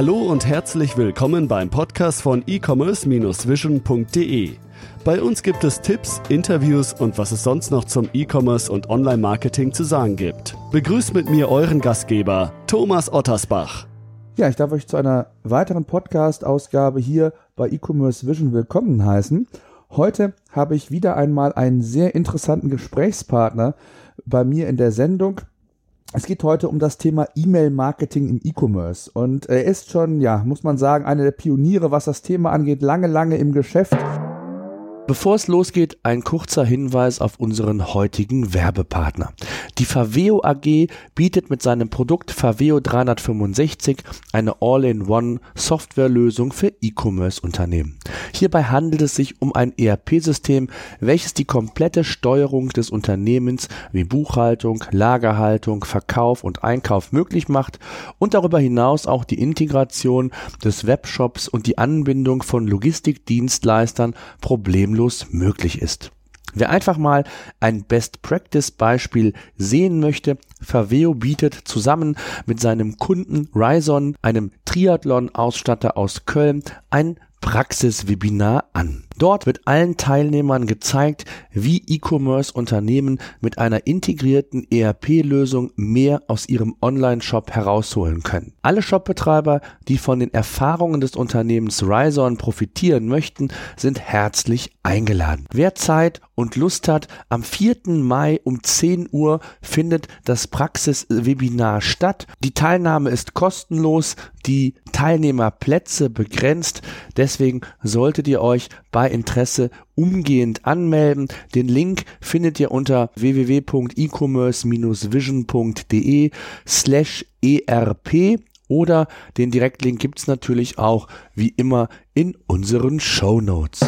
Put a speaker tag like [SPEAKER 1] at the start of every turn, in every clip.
[SPEAKER 1] Hallo und herzlich willkommen beim Podcast von e-commerce-vision.de. Bei uns gibt es Tipps, Interviews und was es sonst noch zum E-Commerce und Online-Marketing zu sagen gibt. Begrüßt mit mir euren Gastgeber, Thomas Ottersbach.
[SPEAKER 2] Ja, ich darf euch zu einer weiteren Podcast-Ausgabe hier bei E-Commerce Vision willkommen heißen. Heute habe ich wieder einmal einen sehr interessanten Gesprächspartner bei mir in der Sendung. Es geht heute um das Thema E-Mail-Marketing im E-Commerce. Und er ist schon, ja, muss man sagen, einer der Pioniere, was das Thema angeht, lange, lange im Geschäft.
[SPEAKER 3] Bevor es losgeht, ein kurzer Hinweis auf unseren heutigen Werbepartner. Die Faveo AG bietet mit seinem Produkt Faveo 365 eine All-in-One Softwarelösung für E-Commerce-Unternehmen. Hierbei handelt es sich um ein ERP-System, welches die komplette Steuerung des Unternehmens wie Buchhaltung, Lagerhaltung, Verkauf und Einkauf möglich macht und darüber hinaus auch die Integration des Webshops und die Anbindung von Logistikdienstleistern problemlos problemlos möglich ist. Wer einfach mal ein Best-Practice-Beispiel sehen möchte, Faveo bietet zusammen mit seinem Kunden Ryzon, einem Triathlon-Ausstatter aus Köln, ein Praxiswebinar an. Dort wird allen Teilnehmern gezeigt, wie E-Commerce-Unternehmen mit einer integrierten ERP-Lösung mehr aus ihrem Online-Shop herausholen können. Alle Shopbetreiber, die von den Erfahrungen des Unternehmens Ryzon profitieren möchten, sind herzlich eingeladen. Wer Zeit und Lust hat, am 4. Mai um 10 Uhr findet das Praxiswebinar statt. Die Teilnahme ist kostenlos, die Teilnehmerplätze begrenzt. Deswegen solltet ihr euch bei Interesse umgehend anmelden. Den Link findet ihr unter www.ecommerce-vision.de slash erp oder den Direktlink gibt's natürlich auch wie immer in unseren Show Notes.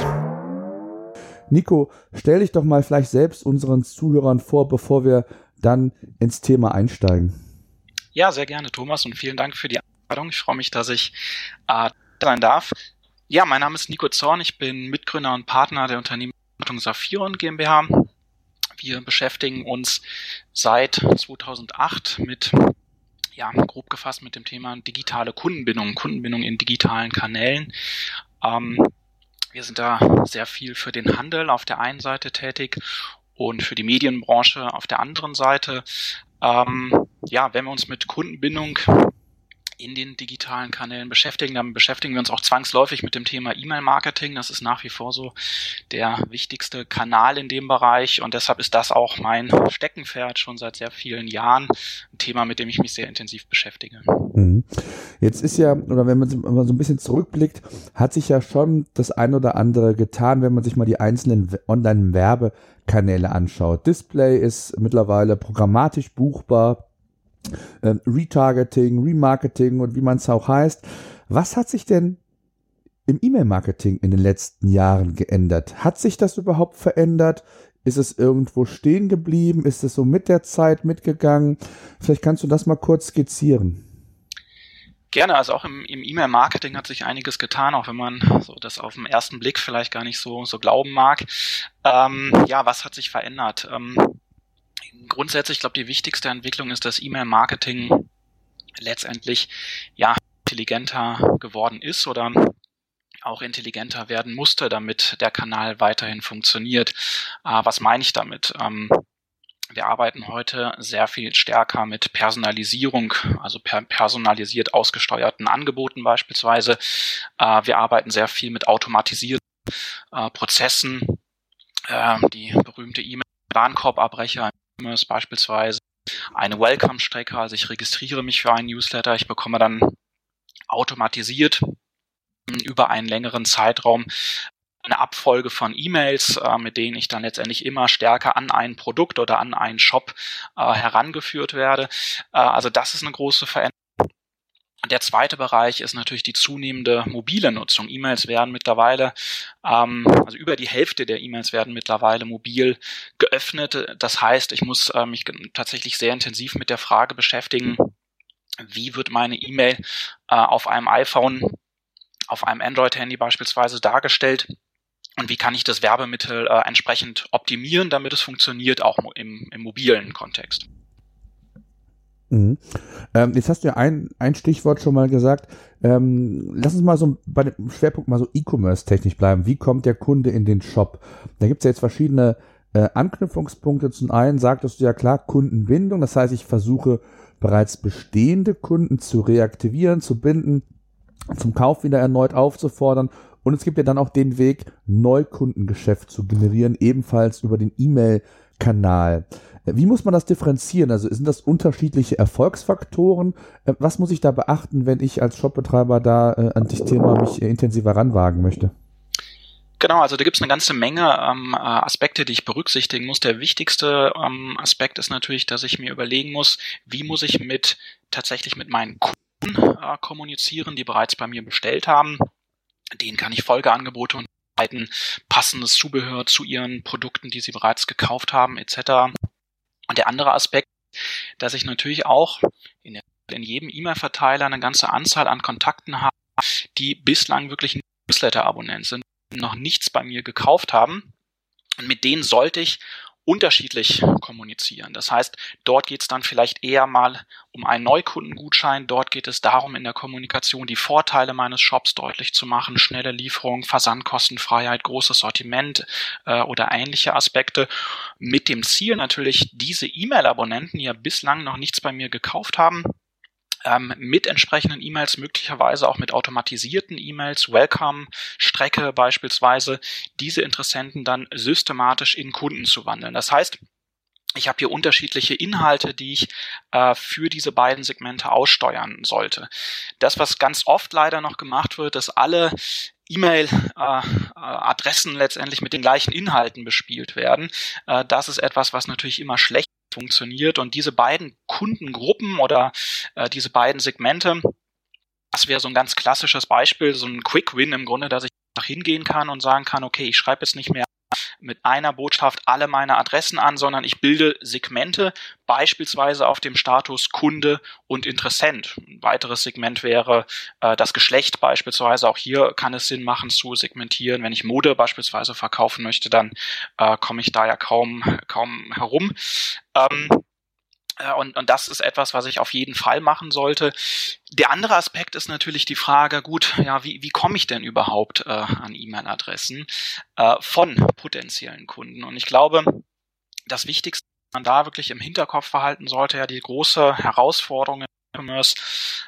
[SPEAKER 2] Nico, stell dich doch mal vielleicht selbst unseren Zuhörern vor, bevor wir dann ins Thema einsteigen.
[SPEAKER 4] Ja, sehr gerne, Thomas, und vielen Dank für die Einladung. Ich freue mich, dass ich äh, sein darf. Ja, mein Name ist Nico Zorn. Ich bin Mitgründer und Partner der Unternehmensberatung Saphiron GmbH. Wir beschäftigen uns seit 2008 mit ja, grob gefasst mit dem Thema digitale Kundenbindung, Kundenbindung in digitalen Kanälen. Ähm, wir sind da sehr viel für den Handel auf der einen Seite tätig und für die Medienbranche auf der anderen Seite. Ähm, ja, wenn wir uns mit Kundenbindung in den digitalen Kanälen beschäftigen. Dann beschäftigen wir uns auch zwangsläufig mit dem Thema E-Mail-Marketing. Das ist nach wie vor so der wichtigste Kanal in dem Bereich und deshalb ist das auch mein Steckenpferd schon seit sehr vielen Jahren. Ein Thema, mit dem ich mich sehr intensiv beschäftige. Mhm.
[SPEAKER 2] Jetzt ist ja, oder wenn man, wenn man so ein bisschen zurückblickt, hat sich ja schon das ein oder andere getan, wenn man sich mal die einzelnen Online-Werbekanäle anschaut. Display ist mittlerweile programmatisch buchbar ähm, Retargeting, Remarketing und wie man es auch heißt. Was hat sich denn im E-Mail-Marketing in den letzten Jahren geändert? Hat sich das überhaupt verändert? Ist es irgendwo stehen geblieben? Ist es so mit der Zeit mitgegangen? Vielleicht kannst du das mal kurz skizzieren.
[SPEAKER 4] Gerne, also auch im, im E-Mail-Marketing hat sich einiges getan, auch wenn man so das auf den ersten Blick vielleicht gar nicht so, so glauben mag. Ähm, ja, was hat sich verändert? Ähm, grundsätzlich, ich glaube, die wichtigste Entwicklung ist, dass E-Mail-Marketing letztendlich ja intelligenter geworden ist oder auch intelligenter werden musste, damit der Kanal weiterhin funktioniert. Äh, was meine ich damit? Ähm, wir arbeiten heute sehr viel stärker mit Personalisierung, also per personalisiert ausgesteuerten Angeboten beispielsweise. Äh, wir arbeiten sehr viel mit automatisierten äh, Prozessen. Äh, die berühmte E-Mail-Warenkorbabbrecher E-Commerce beispielsweise eine Welcome-Strecke, also ich registriere mich für einen Newsletter, ich bekomme dann automatisiert über einen längeren Zeitraum eine Abfolge von E-Mails, äh, mit denen ich dann letztendlich immer stärker an ein Produkt oder an einen Shop äh, herangeführt werde. Äh, also das ist eine große Veränderung. Der zweite Bereich ist natürlich die zunehmende mobile Nutzung. E-Mails werden mittlerweile, ähm, also über die Hälfte der E-Mails werden mittlerweile mobil geöffnet. Das heißt, ich muss äh, mich tatsächlich sehr intensiv mit der Frage beschäftigen, wie wird meine E-Mail äh, auf einem iPhone, auf einem Android-Handy beispielsweise dargestellt und wie kann ich das Werbemittel äh, entsprechend optimieren, damit es funktioniert, auch im, im mobilen Kontext.
[SPEAKER 2] Mhm. Ähm, jetzt hast du ja ein, ein Stichwort schon mal gesagt. Ähm, lass uns mal so bei dem Schwerpunkt mal so E-Commerce-technisch bleiben. Wie kommt der Kunde in den Shop? Da gibt es ja jetzt verschiedene äh, Anknüpfungspunkte. Zum einen sagtest du ja klar Kundenbindung. Das heißt, ich versuche bereits bestehende Kunden zu reaktivieren, zu binden, zum Kauf wieder erneut aufzufordern. Und es gibt ja dann auch den Weg, Neukundengeschäft zu generieren, ebenfalls über den E-Mail-Kanal. Wie muss man das differenzieren? Also sind das unterschiedliche Erfolgsfaktoren? Äh, was muss ich da beachten, wenn ich als Shopbetreiber da äh, an das Thema mich äh, intensiver ranwagen möchte?
[SPEAKER 4] Genau, also da gibt es eine ganze Menge ähm, Aspekte, die ich berücksichtigen muss. Der wichtigste ähm, Aspekt ist natürlich, dass ich mir überlegen muss, wie muss ich mit tatsächlich mit meinen Kunden äh, kommunizieren, die bereits bei mir bestellt haben. Denen kann ich Folgeangebote und passendes Zubehör zu ihren Produkten, die sie bereits gekauft haben, etc. Und der andere Aspekt, dass ich natürlich auch in, in jedem E-Mail-Verteiler eine ganze Anzahl an Kontakten habe, die bislang wirklich Newsletter-Abonnent sind, noch nichts bei mir gekauft haben. Und mit denen sollte ich unterschiedlich kommunizieren. Das heißt, dort geht es dann vielleicht eher mal um einen Neukundengutschein. Dort geht es darum, in der Kommunikation die Vorteile meines Shops deutlich zu machen, schnelle Lieferung, Versandkostenfreiheit, großes Sortiment äh, oder ähnliche Aspekte. Mit dem Ziel natürlich, diese E-Mail-Abonnenten, die ja bislang noch nichts bei mir gekauft haben, ähm, mit entsprechenden E-Mails, möglicherweise auch mit automatisierten E-Mails, Welcome, Strecke beispielsweise, diese Interessenten dann systematisch in Kunden zu wandeln. Das heißt, ich habe hier unterschiedliche Inhalte, die ich äh, für diese beiden Segmente aussteuern sollte. Das, was ganz oft leider noch gemacht wird, dass alle E-Mail-Adressen äh, letztendlich mit den gleichen Inhalten bespielt werden. Äh, das ist etwas, was natürlich immer schlecht funktioniert. Und diese beiden Kundengruppen oder äh, diese beiden Segmente, das wäre so ein ganz klassisches Beispiel, so ein Quick Win im Grunde, dass ich nach hingehen kann und sagen kann, okay, ich schreibe jetzt nicht mehr mit einer Botschaft alle meine Adressen an, sondern ich bilde Segmente, beispielsweise auf dem Status Kunde und Interessent. Ein weiteres Segment wäre äh, das Geschlecht beispielsweise. Auch hier kann es Sinn machen zu segmentieren. Wenn ich Mode beispielsweise verkaufen möchte, dann äh, komme ich da ja kaum, kaum herum. Ähm, äh, und, und das ist etwas, was ich auf jeden Fall machen sollte. Der andere Aspekt ist natürlich die Frage, gut, ja, wie, wie komme ich denn überhaupt äh, an E-Mail-Adressen äh, von potenziellen Kunden? Und ich glaube, das Wichtigste, was man da wirklich im Hinterkopf verhalten sollte, ja die große Herausforderung E-Commerce,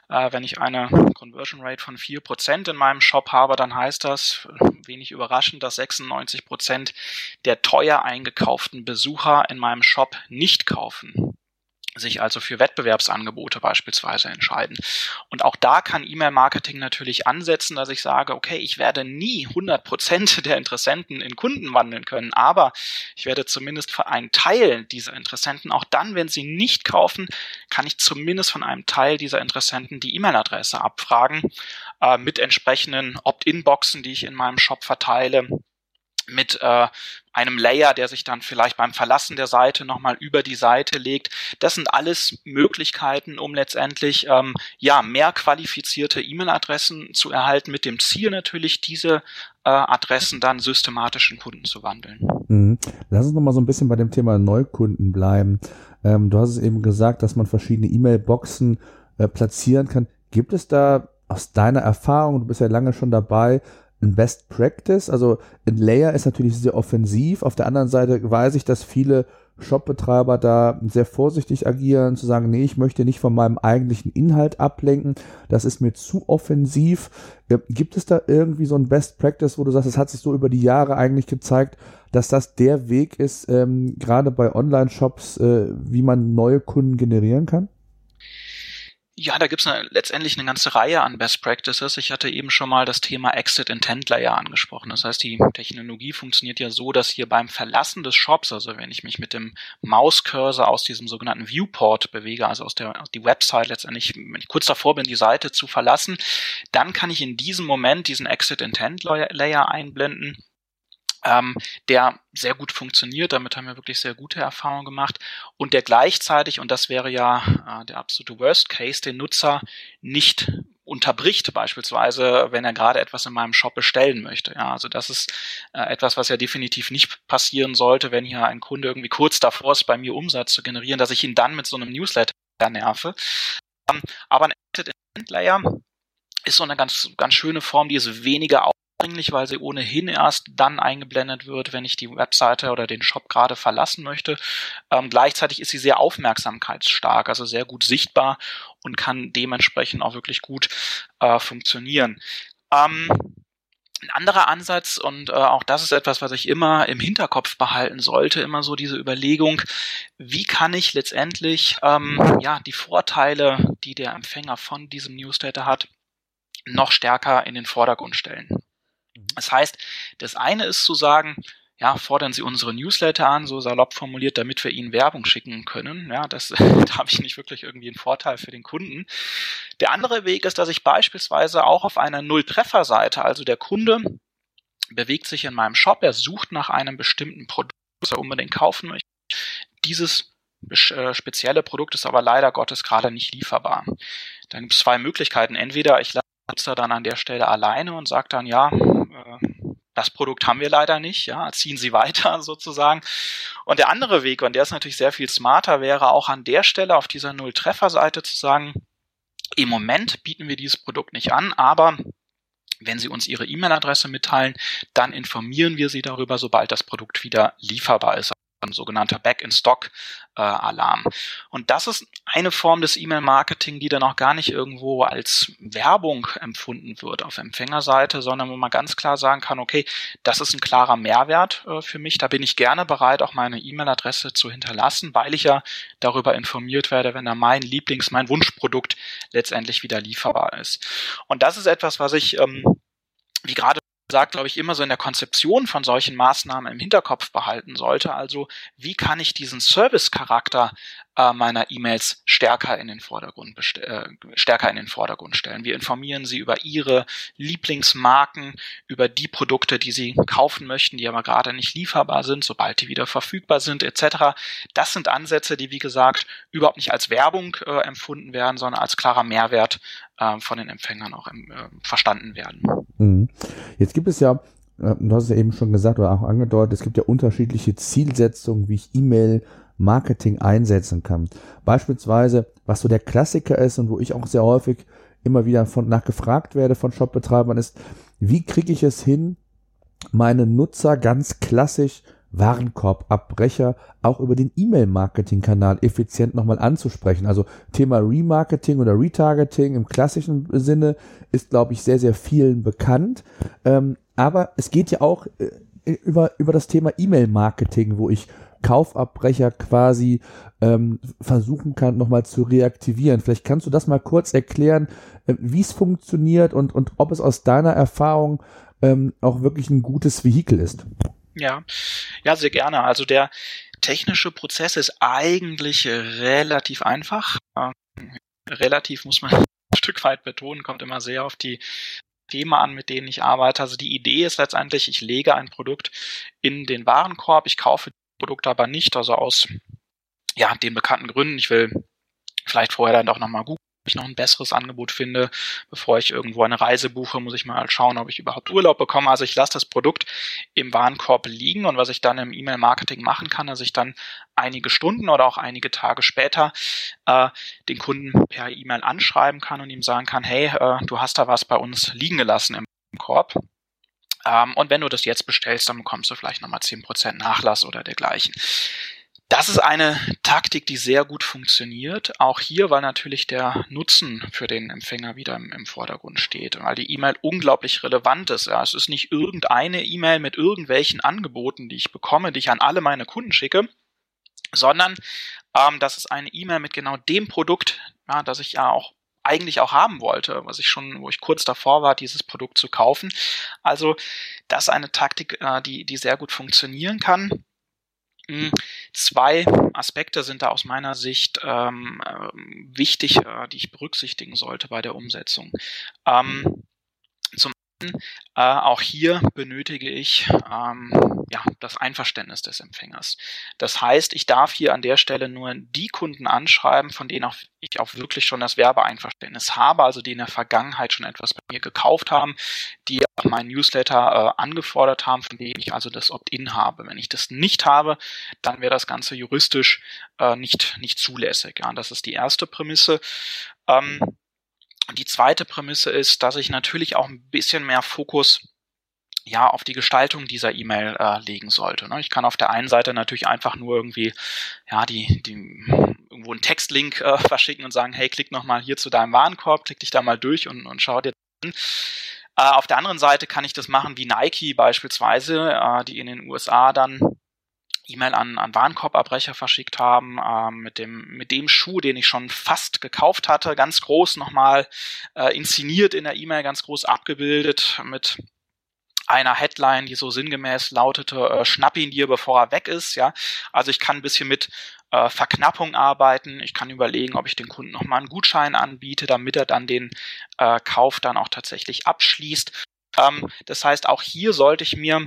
[SPEAKER 4] äh, wenn ich eine Conversion Rate von vier Prozent in meinem Shop habe, dann heißt das, wenig überraschend, dass 96% der teuer eingekauften Besucher in meinem Shop nicht kaufen sich also für Wettbewerbsangebote beispielsweise entscheiden. Und auch da kann E-Mail-Marketing natürlich ansetzen, dass ich sage, okay, ich werde nie 100 Prozent der Interessenten in Kunden wandeln können, aber ich werde zumindest für einen Teil dieser Interessenten, auch dann, wenn sie nicht kaufen, kann ich zumindest von einem Teil dieser Interessenten die E-Mail-Adresse abfragen, äh, mit entsprechenden Opt-in-Boxen, die ich in meinem Shop verteile, mit äh, einem Layer, der sich dann vielleicht beim Verlassen der Seite nochmal über die Seite legt. Das sind alles Möglichkeiten, um letztendlich ähm, ja mehr qualifizierte E-Mail-Adressen zu erhalten, mit dem Ziel natürlich, diese äh, Adressen dann systematisch in Kunden zu wandeln.
[SPEAKER 2] Mhm. Lass uns nochmal so ein bisschen bei dem Thema Neukunden bleiben. Ähm, du hast es eben gesagt, dass man verschiedene E-Mail-Boxen äh, platzieren kann. Gibt es da aus deiner Erfahrung, du bist ja lange schon dabei, ein Best Practice. Also ein Layer ist natürlich sehr offensiv. Auf der anderen Seite weiß ich, dass viele Shopbetreiber da sehr vorsichtig agieren, zu sagen, nee, ich möchte nicht von meinem eigentlichen Inhalt ablenken, das ist mir zu offensiv. Gibt es da irgendwie so ein Best Practice, wo du sagst, es hat sich so über die Jahre eigentlich gezeigt, dass das der Weg ist, ähm, gerade bei Online-Shops, äh, wie man neue Kunden generieren kann?
[SPEAKER 4] Ja, da gibt's eine, letztendlich eine ganze Reihe an Best Practices. Ich hatte eben schon mal das Thema Exit Intent Layer angesprochen. Das heißt, die Technologie funktioniert ja so, dass hier beim Verlassen des Shops, also wenn ich mich mit dem Mauscursor aus diesem sogenannten Viewport bewege, also aus der aus die Website letztendlich, wenn ich kurz davor bin, die Seite zu verlassen, dann kann ich in diesem Moment diesen Exit Intent Layer einblenden ähm, der sehr gut funktioniert. Damit haben wir wirklich sehr gute Erfahrungen gemacht und der gleichzeitig, und das wäre ja äh, der absolute Worst Case, den Nutzer nicht unterbricht beispielsweise, wenn er gerade etwas in meinem Shop bestellen möchte. Ja, also das ist äh, etwas, was ja definitiv nicht passieren sollte, wenn hier ein Kunde irgendwie kurz davor ist, bei mir Umsatz zu generieren, dass ich ihn dann mit so einem Newsletter nerve. Ähm, aber ein Embedded Layer ist so eine ganz, ganz schöne Form, die ist weniger aufdringlich, weil sie ohnehin erst dann eingeblendet wird, wenn ich die Webseite oder den Shop gerade verlassen möchte. Ähm, gleichzeitig ist sie sehr aufmerksamkeitsstark, also sehr gut sichtbar und kann dementsprechend auch wirklich gut äh, funktionieren. Ähm, ein anderer Ansatz, und äh, auch das ist etwas, was ich immer im Hinterkopf behalten sollte, immer so diese Überlegung, wie kann ich letztendlich ähm, ja die Vorteile, die der Empfänger von diesem Newsletter hat, noch stärker in den Vordergrund stellen. Mhm. Das heißt, das eine ist zu sagen, ja, fordern Sie unsere Newsletter an, so salopp formuliert, damit wir Ihnen Werbung schicken können. Ja, das, da habe ich nicht wirklich irgendwie einen Vorteil für den Kunden. Der andere Weg ist, dass ich beispielsweise auch auf einer Null-Treffer-Seite, also der Kunde bewegt sich in meinem Shop, er sucht nach einem bestimmten Produkt, das er unbedingt kaufen möchte. Dieses äh, spezielle Produkt ist aber leider Gottes gerade nicht lieferbar. Dann gibt es zwei Möglichkeiten. Entweder ich lasse dann an der Stelle alleine und sage dann, ja, äh, das Produkt haben wir leider nicht, ja, ziehen Sie weiter sozusagen. Und der andere Weg, und der ist natürlich sehr viel smarter, wäre auch an der Stelle auf dieser Null-Treffer-Seite zu sagen, im Moment bieten wir dieses Produkt nicht an, aber wenn Sie uns Ihre E-Mail-Adresse mitteilen, dann informieren wir Sie darüber, sobald das Produkt wieder lieferbar ist sogenannter Back-in-Stock-Alarm. Äh, und das ist eine Form des E-Mail-Marketing, die dann auch gar nicht irgendwo als Werbung empfunden wird auf Empfängerseite, sondern wo man ganz klar sagen kann, okay, das ist ein klarer Mehrwert äh, für mich, da bin ich gerne bereit, auch meine E-Mail-Adresse zu hinterlassen, weil ich ja darüber informiert werde, wenn da mein Lieblings-, mein Wunschprodukt letztendlich wieder lieferbar ist. Und das ist etwas, was ich ähm, wie gerade sagt, glaube ich, immer so in der Konzeption von solchen Maßnahmen im Hinterkopf behalten sollte. Also, wie kann ich diesen Service-Charakter äh, meiner E-Mails stärker in den Vordergrund äh, stärker in den Vordergrund stellen. Wir informieren sie über ihre Lieblingsmarken, über die Produkte, die sie kaufen möchten, die aber gerade nicht lieferbar sind, sobald die wieder verfügbar sind, etc. Das sind Ansätze, die wie gesagt überhaupt nicht als Werbung äh, empfunden werden, sondern als klarer Mehrwert äh, von den Empfängern auch im, äh, verstanden werden.
[SPEAKER 2] Mhm. Jetzt gibt es ja äh, du hast es ja eben schon gesagt oder auch angedeutet, es gibt ja unterschiedliche Zielsetzungen, wie ich E-Mail Marketing einsetzen kann. Beispielsweise, was so der Klassiker ist und wo ich auch sehr häufig immer wieder von nachgefragt werde von Shopbetreibern ist, wie kriege ich es hin, meine Nutzer ganz klassisch Warenkorbabbrecher auch über den E-Mail-Marketing-Kanal effizient nochmal anzusprechen. Also Thema Remarketing oder Retargeting im klassischen Sinne ist, glaube ich, sehr, sehr vielen bekannt. Ähm, aber es geht ja auch äh, über, über das Thema E-Mail-Marketing, wo ich Kaufabbrecher quasi ähm, versuchen kann, nochmal zu reaktivieren. Vielleicht kannst du das mal kurz erklären, äh, wie es funktioniert und, und ob es aus deiner Erfahrung ähm, auch wirklich ein gutes Vehikel ist.
[SPEAKER 4] Ja, ja, sehr gerne. Also der technische Prozess ist eigentlich relativ einfach. Ähm, relativ muss man ein Stück weit betonen, kommt immer sehr auf die Themen an, mit denen ich arbeite. Also die Idee ist letztendlich, ich lege ein Produkt in den Warenkorb, ich kaufe Produkte aber nicht, also aus ja, den bekannten Gründen. Ich will vielleicht vorher dann auch nochmal googeln, ob ich noch ein besseres Angebot finde. Bevor ich irgendwo eine Reise buche, muss ich mal schauen, ob ich überhaupt Urlaub bekomme. Also ich lasse das Produkt im Warenkorb liegen und was ich dann im E-Mail-Marketing machen kann, dass ich dann einige Stunden oder auch einige Tage später äh, den Kunden per E-Mail anschreiben kann und ihm sagen kann, hey, äh, du hast da was bei uns liegen gelassen im Korb. Ähm, und wenn du das jetzt bestellst, dann bekommst du vielleicht nochmal 10% Nachlass oder dergleichen. Das ist eine Taktik, die sehr gut funktioniert. Auch hier, weil natürlich der Nutzen für den Empfänger wieder im, im Vordergrund steht, weil die E-Mail unglaublich relevant ist. Ja, es ist nicht irgendeine E-Mail mit irgendwelchen Angeboten, die ich bekomme, die ich an alle meine Kunden schicke, sondern ähm, das ist eine E-Mail mit genau dem Produkt, ja, das ich ja auch eigentlich auch haben wollte, was ich schon, wo ich kurz davor war, dieses Produkt zu kaufen. Also das ist eine Taktik, äh, die, die sehr gut funktionieren kann. Hm, zwei Aspekte sind da aus meiner Sicht ähm, äh, wichtig, äh, die ich berücksichtigen sollte bei der Umsetzung. Ähm, zum einen, äh, auch hier benötige ich ähm, ja, das Einverständnis des Empfängers. Das heißt, ich darf hier an der Stelle nur die Kunden anschreiben, von denen auch ich auch wirklich schon das Werbeeinverständnis habe, also die in der Vergangenheit schon etwas bei mir gekauft haben, die auch meinen Newsletter äh, angefordert haben, von denen ich also das Opt-in habe. Wenn ich das nicht habe, dann wäre das Ganze juristisch äh, nicht, nicht zulässig. Ja, das ist die erste Prämisse. Ähm, die zweite Prämisse ist, dass ich natürlich auch ein bisschen mehr Fokus ja auf die Gestaltung dieser E-Mail äh, legen sollte. Ne? Ich kann auf der einen Seite natürlich einfach nur irgendwie ja die die irgendwo einen Textlink äh, verschicken und sagen, hey, klick noch mal hier zu deinem Warenkorb, klick dich da mal durch und, und schau dir an. Äh, auf der anderen Seite kann ich das machen wie Nike beispielsweise, äh, die in den USA dann E-Mail an, an Warenkorbabbrecher verschickt haben, äh, mit, dem, mit dem Schuh, den ich schon fast gekauft hatte, ganz groß nochmal äh, inszeniert in der E-Mail, ganz groß abgebildet mit einer Headline, die so sinngemäß lautete, äh, schnapp ihn dir, bevor er weg ist, ja. Also ich kann ein bisschen mit äh, Verknappung arbeiten. Ich kann überlegen, ob ich den Kunden nochmal einen Gutschein anbiete, damit er dann den äh, Kauf dann auch tatsächlich abschließt. Ähm, das heißt, auch hier sollte ich mir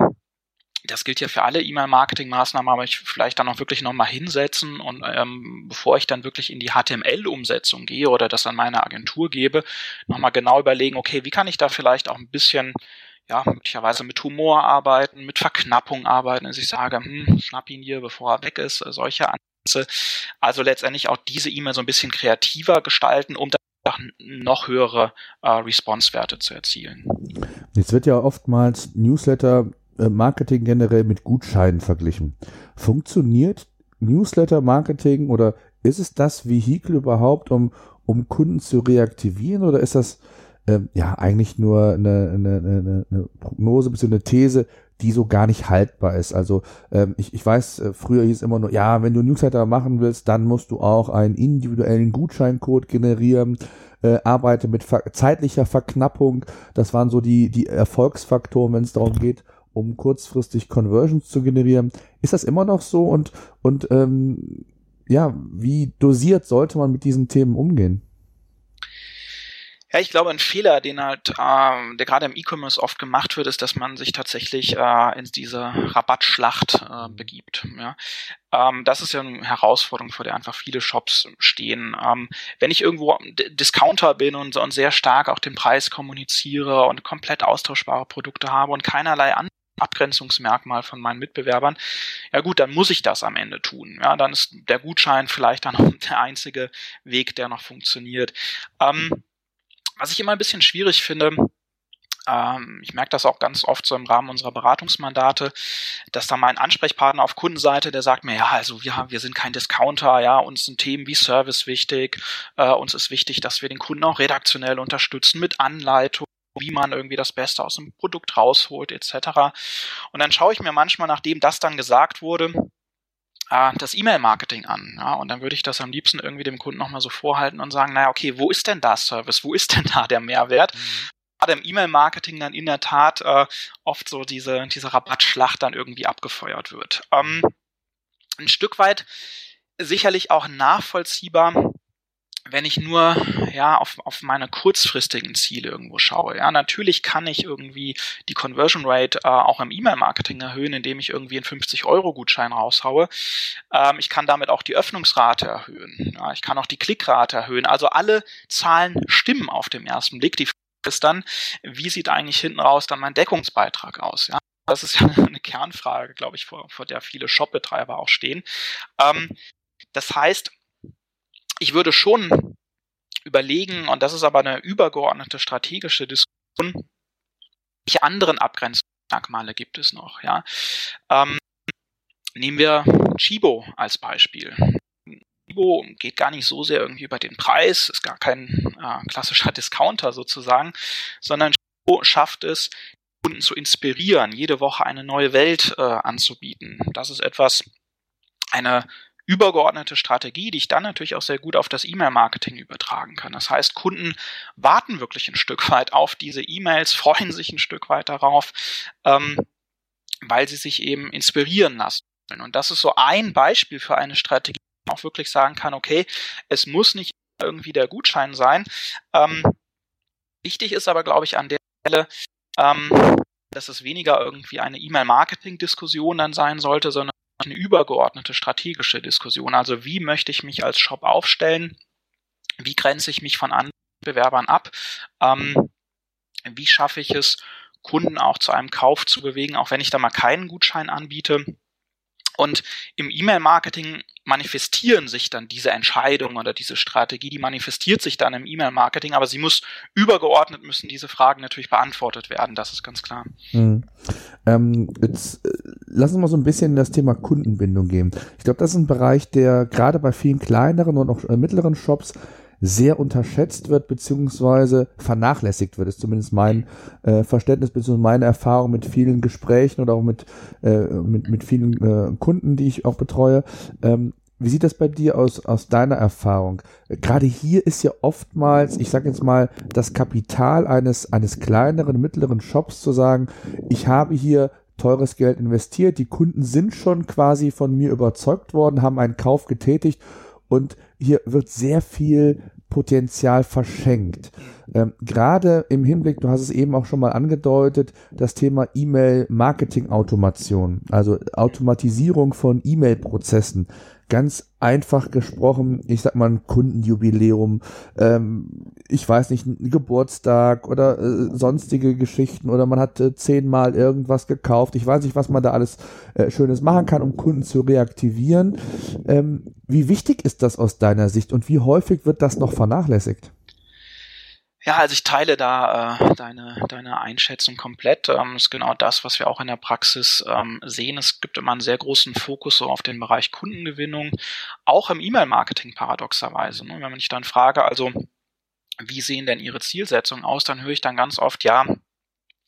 [SPEAKER 4] das gilt ja für alle E-Mail-Marketing-Maßnahmen, aber ich vielleicht dann auch wirklich nochmal hinsetzen und ähm, bevor ich dann wirklich in die HTML-Umsetzung gehe oder das an meine Agentur gebe, nochmal genau überlegen, okay, wie kann ich da vielleicht auch ein bisschen ja, möglicherweise mit Humor arbeiten, mit Verknappung arbeiten, dass ich sage, hm, schnapp ihn hier, bevor er weg ist, solche Ansätze. Also letztendlich auch diese E-Mail so ein bisschen kreativer gestalten, um dann noch höhere äh, Response-Werte zu erzielen.
[SPEAKER 2] Jetzt wird ja oftmals Newsletter äh, Marketing generell mit Gutscheinen verglichen. Funktioniert Newsletter-Marketing oder ist es das Vehikel überhaupt, um, um Kunden zu reaktivieren oder ist das ähm, ja eigentlich nur eine, eine, eine, eine Prognose bzw. eine These, die so gar nicht haltbar ist. Also ähm, ich, ich weiß, äh, früher hieß es immer nur, ja, wenn du Newsletter machen willst, dann musst du auch einen individuellen Gutscheincode generieren, äh, arbeite mit ver zeitlicher Verknappung. Das waren so die, die Erfolgsfaktoren, wenn es darum geht, um kurzfristig Conversions zu generieren. Ist das immer noch so und, und ähm, ja, wie dosiert sollte man mit diesen Themen umgehen?
[SPEAKER 4] Ja, ich glaube, ein Fehler, den halt, ähm, der gerade im E-Commerce oft gemacht wird, ist, dass man sich tatsächlich äh, in diese Rabattschlacht äh, begibt. Ja? Ähm, das ist ja eine Herausforderung, vor der einfach viele Shops stehen. Ähm, wenn ich irgendwo Discounter bin und, und sehr stark auch den Preis kommuniziere und komplett austauschbare Produkte habe und keinerlei andere Abgrenzungsmerkmal von meinen Mitbewerbern, ja gut, dann muss ich das am Ende tun. Ja, dann ist der Gutschein vielleicht dann der einzige Weg, der noch funktioniert. Ähm, was ich immer ein bisschen schwierig finde, ähm, ich merke das auch ganz oft so im Rahmen unserer Beratungsmandate, dass da mein Ansprechpartner auf Kundenseite, der sagt mir, ja, also wir, haben, wir sind kein Discounter, ja, uns sind Themen wie Service wichtig, äh, uns ist wichtig, dass wir den Kunden auch redaktionell unterstützen mit Anleitung wie man irgendwie das Beste aus dem Produkt rausholt, etc. Und dann schaue ich mir manchmal, nachdem das dann gesagt wurde, äh, das E-Mail-Marketing an. Ja, und dann würde ich das am liebsten irgendwie dem Kunden nochmal so vorhalten und sagen, naja, okay, wo ist denn da Service? Wo ist denn da der Mehrwert? Mhm. Gerade im E-Mail-Marketing dann in der Tat äh, oft so diese, diese Rabattschlacht dann irgendwie abgefeuert wird. Ähm, ein Stück weit sicherlich auch nachvollziehbar, wenn ich nur ja auf, auf meine kurzfristigen Ziele irgendwo schaue. Ja, natürlich kann ich irgendwie die Conversion Rate äh, auch im E-Mail-Marketing erhöhen, indem ich irgendwie einen 50-Euro-Gutschein raushaue. Ähm, ich kann damit auch die Öffnungsrate erhöhen. Ja, ich kann auch die Klickrate erhöhen. Also alle Zahlen stimmen auf dem ersten Blick. Die Frage ist dann, wie sieht eigentlich hinten raus dann mein Deckungsbeitrag aus? Ja, das ist ja eine Kernfrage, glaube ich, vor, vor der viele Shopbetreiber auch stehen. Ähm, das heißt, ich würde schon überlegen, und das ist aber eine übergeordnete strategische Diskussion, welche anderen Abgrenzungsmerkmale gibt es noch, ja. Ähm, nehmen wir Chibo als Beispiel. Chibo geht gar nicht so sehr irgendwie über den Preis, ist gar kein äh, klassischer Discounter sozusagen, sondern Chibo schafft es, Kunden zu inspirieren, jede Woche eine neue Welt äh, anzubieten. Das ist etwas, eine übergeordnete Strategie, die ich dann natürlich auch sehr gut auf das E-Mail-Marketing übertragen kann. Das heißt, Kunden warten wirklich ein Stück weit auf diese E-Mails, freuen sich ein Stück weit darauf, ähm, weil sie sich eben inspirieren lassen. Und das ist so ein Beispiel für eine Strategie, wo man auch wirklich sagen kann, okay, es muss nicht irgendwie der Gutschein sein. Ähm, wichtig ist aber, glaube ich, an der Stelle, ähm, dass es weniger irgendwie eine E-Mail-Marketing-Diskussion dann sein sollte, sondern eine übergeordnete strategische Diskussion. Also wie möchte ich mich als Shop aufstellen? Wie grenze ich mich von anderen Bewerbern ab? Ähm, wie schaffe ich es, Kunden auch zu einem Kauf zu bewegen, auch wenn ich da mal keinen Gutschein anbiete? Und im E-Mail-Marketing manifestieren sich dann diese Entscheidungen oder diese Strategie, die manifestiert sich dann im E-Mail-Marketing, aber sie muss übergeordnet müssen diese Fragen natürlich beantwortet werden, das ist ganz klar. Hm.
[SPEAKER 2] Ähm, jetzt äh, lass uns mal so ein bisschen das Thema Kundenbindung gehen. Ich glaube, das ist ein Bereich, der gerade bei vielen kleineren und auch äh, mittleren Shops sehr unterschätzt wird beziehungsweise vernachlässigt wird, ist zumindest mein äh, Verständnis beziehungsweise meine Erfahrung mit vielen Gesprächen oder auch mit, äh, mit, mit vielen äh, Kunden, die ich auch betreue. Ähm, wie sieht das bei dir aus, aus deiner Erfahrung? Gerade hier ist ja oftmals, ich sage jetzt mal, das Kapital eines, eines kleineren, mittleren Shops zu sagen, ich habe hier teures Geld investiert, die Kunden sind schon quasi von mir überzeugt worden, haben einen Kauf getätigt und hier wird sehr viel Potenzial verschenkt. Ähm, Gerade im Hinblick, du hast es eben auch schon mal angedeutet, das Thema E-Mail-Marketing-Automation, also Automatisierung von E-Mail-Prozessen ganz einfach gesprochen, ich sag mal ein Kundenjubiläum, ähm, ich weiß nicht, ein Geburtstag oder äh, sonstige Geschichten oder man hat äh, zehnmal irgendwas gekauft. Ich weiß nicht, was man da alles äh, Schönes machen kann, um Kunden zu reaktivieren. Ähm, wie wichtig ist das aus deiner Sicht und wie häufig wird das noch vernachlässigt?
[SPEAKER 4] Ja, also ich teile da äh, deine, deine Einschätzung komplett. Ähm, ist genau das, was wir auch in der Praxis ähm, sehen. Es gibt immer einen sehr großen Fokus so auf den Bereich Kundengewinnung, auch im E-Mail-Marketing paradoxerweise. Ne? Wenn mich dann frage, also wie sehen denn Ihre Zielsetzungen aus, dann höre ich dann ganz oft, ja,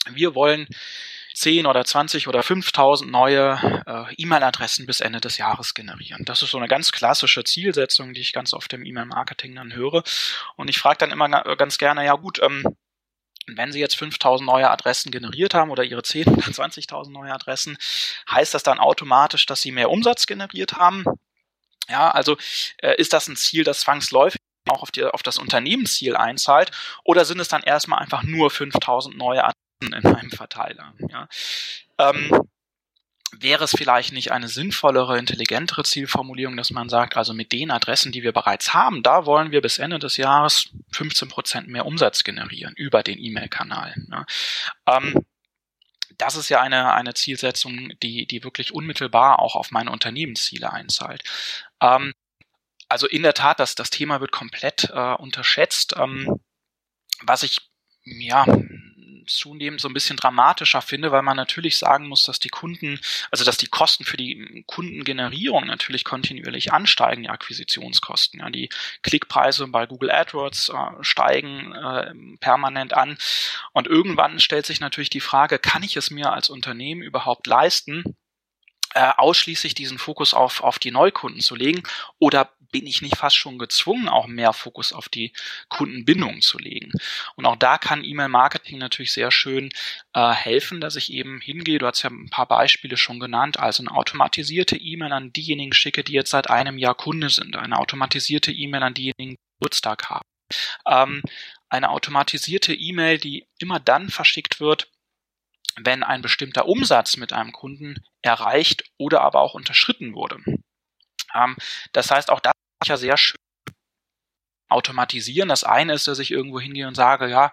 [SPEAKER 4] wir wollen 10 oder 20 oder 5000 neue äh, E-Mail-Adressen bis Ende des Jahres generieren. Das ist so eine ganz klassische Zielsetzung, die ich ganz oft im E-Mail-Marketing dann höre. Und ich frage dann immer ganz gerne, ja gut, ähm, wenn Sie jetzt 5000 neue Adressen generiert haben oder Ihre 10 oder 20.000 neue Adressen, heißt das dann automatisch, dass Sie mehr Umsatz generiert haben? Ja, also äh, ist das ein Ziel, das zwangsläufig auch auf, die, auf das Unternehmensziel einzahlt oder sind es dann erstmal einfach nur 5000 neue Adressen? In meinem Verteiler. Ja. Ähm, wäre es vielleicht nicht eine sinnvollere, intelligentere Zielformulierung, dass man sagt, also mit den Adressen, die wir bereits haben, da wollen wir bis Ende des Jahres 15 Prozent mehr Umsatz generieren über den E-Mail-Kanal. Ja. Ähm, das ist ja eine, eine Zielsetzung, die, die wirklich unmittelbar auch auf meine Unternehmensziele einzahlt. Ähm, also in der Tat, das, das Thema wird komplett äh, unterschätzt. Ähm, was ich ja zunehmend so ein bisschen dramatischer finde, weil man natürlich sagen muss, dass die Kunden, also dass die Kosten für die Kundengenerierung natürlich kontinuierlich ansteigen, die Akquisitionskosten. Ja, die Klickpreise bei Google AdWords äh, steigen äh, permanent an. Und irgendwann stellt sich natürlich die Frage, kann ich es mir als Unternehmen überhaupt leisten, äh, ausschließlich diesen Fokus auf, auf die Neukunden zu legen oder bin ich nicht fast schon gezwungen, auch mehr Fokus auf die Kundenbindung zu legen. Und auch da kann E-Mail-Marketing natürlich sehr schön äh, helfen, dass ich eben hingehe, du hast ja ein paar Beispiele schon genannt, also eine automatisierte E-Mail an diejenigen schicke, die jetzt seit einem Jahr Kunde sind, eine automatisierte E-Mail an diejenigen, die Geburtstag haben. Ähm, eine automatisierte E-Mail, die immer dann verschickt wird, wenn ein bestimmter Umsatz mit einem Kunden erreicht oder aber auch unterschritten wurde. Ähm, das heißt, auch das ja sehr schön automatisieren. Das eine ist, dass ich irgendwo hingehe und sage, ja,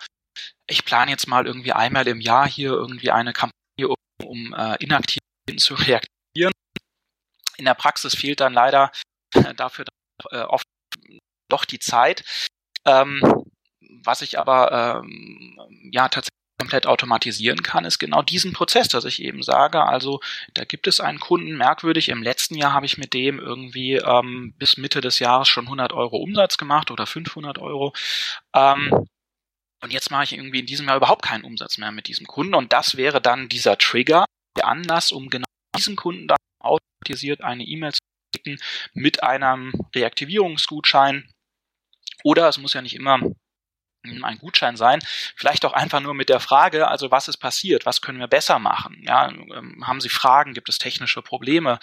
[SPEAKER 4] ich plane jetzt mal irgendwie einmal im Jahr hier irgendwie eine Kampagne, um, um äh, inaktiv zu reagieren. In der Praxis fehlt dann leider äh, dafür äh, oft doch die Zeit. Ähm, was ich aber ähm, ja tatsächlich komplett automatisieren kann, ist genau diesen Prozess, dass ich eben sage, also da gibt es einen Kunden, merkwürdig, im letzten Jahr habe ich mit dem irgendwie ähm, bis Mitte des Jahres schon 100 Euro Umsatz gemacht oder 500 Euro. Ähm, und jetzt mache ich irgendwie in diesem Jahr überhaupt keinen Umsatz mehr mit diesem Kunden. Und das wäre dann dieser Trigger, der Anlass, um genau diesen Kunden dann automatisiert eine E-Mail zu schicken mit einem Reaktivierungsgutschein. Oder es muss ja nicht immer ein Gutschein sein, vielleicht auch einfach nur mit der Frage, also was ist passiert, was können wir besser machen? Ja, ähm, haben Sie Fragen, gibt es technische Probleme?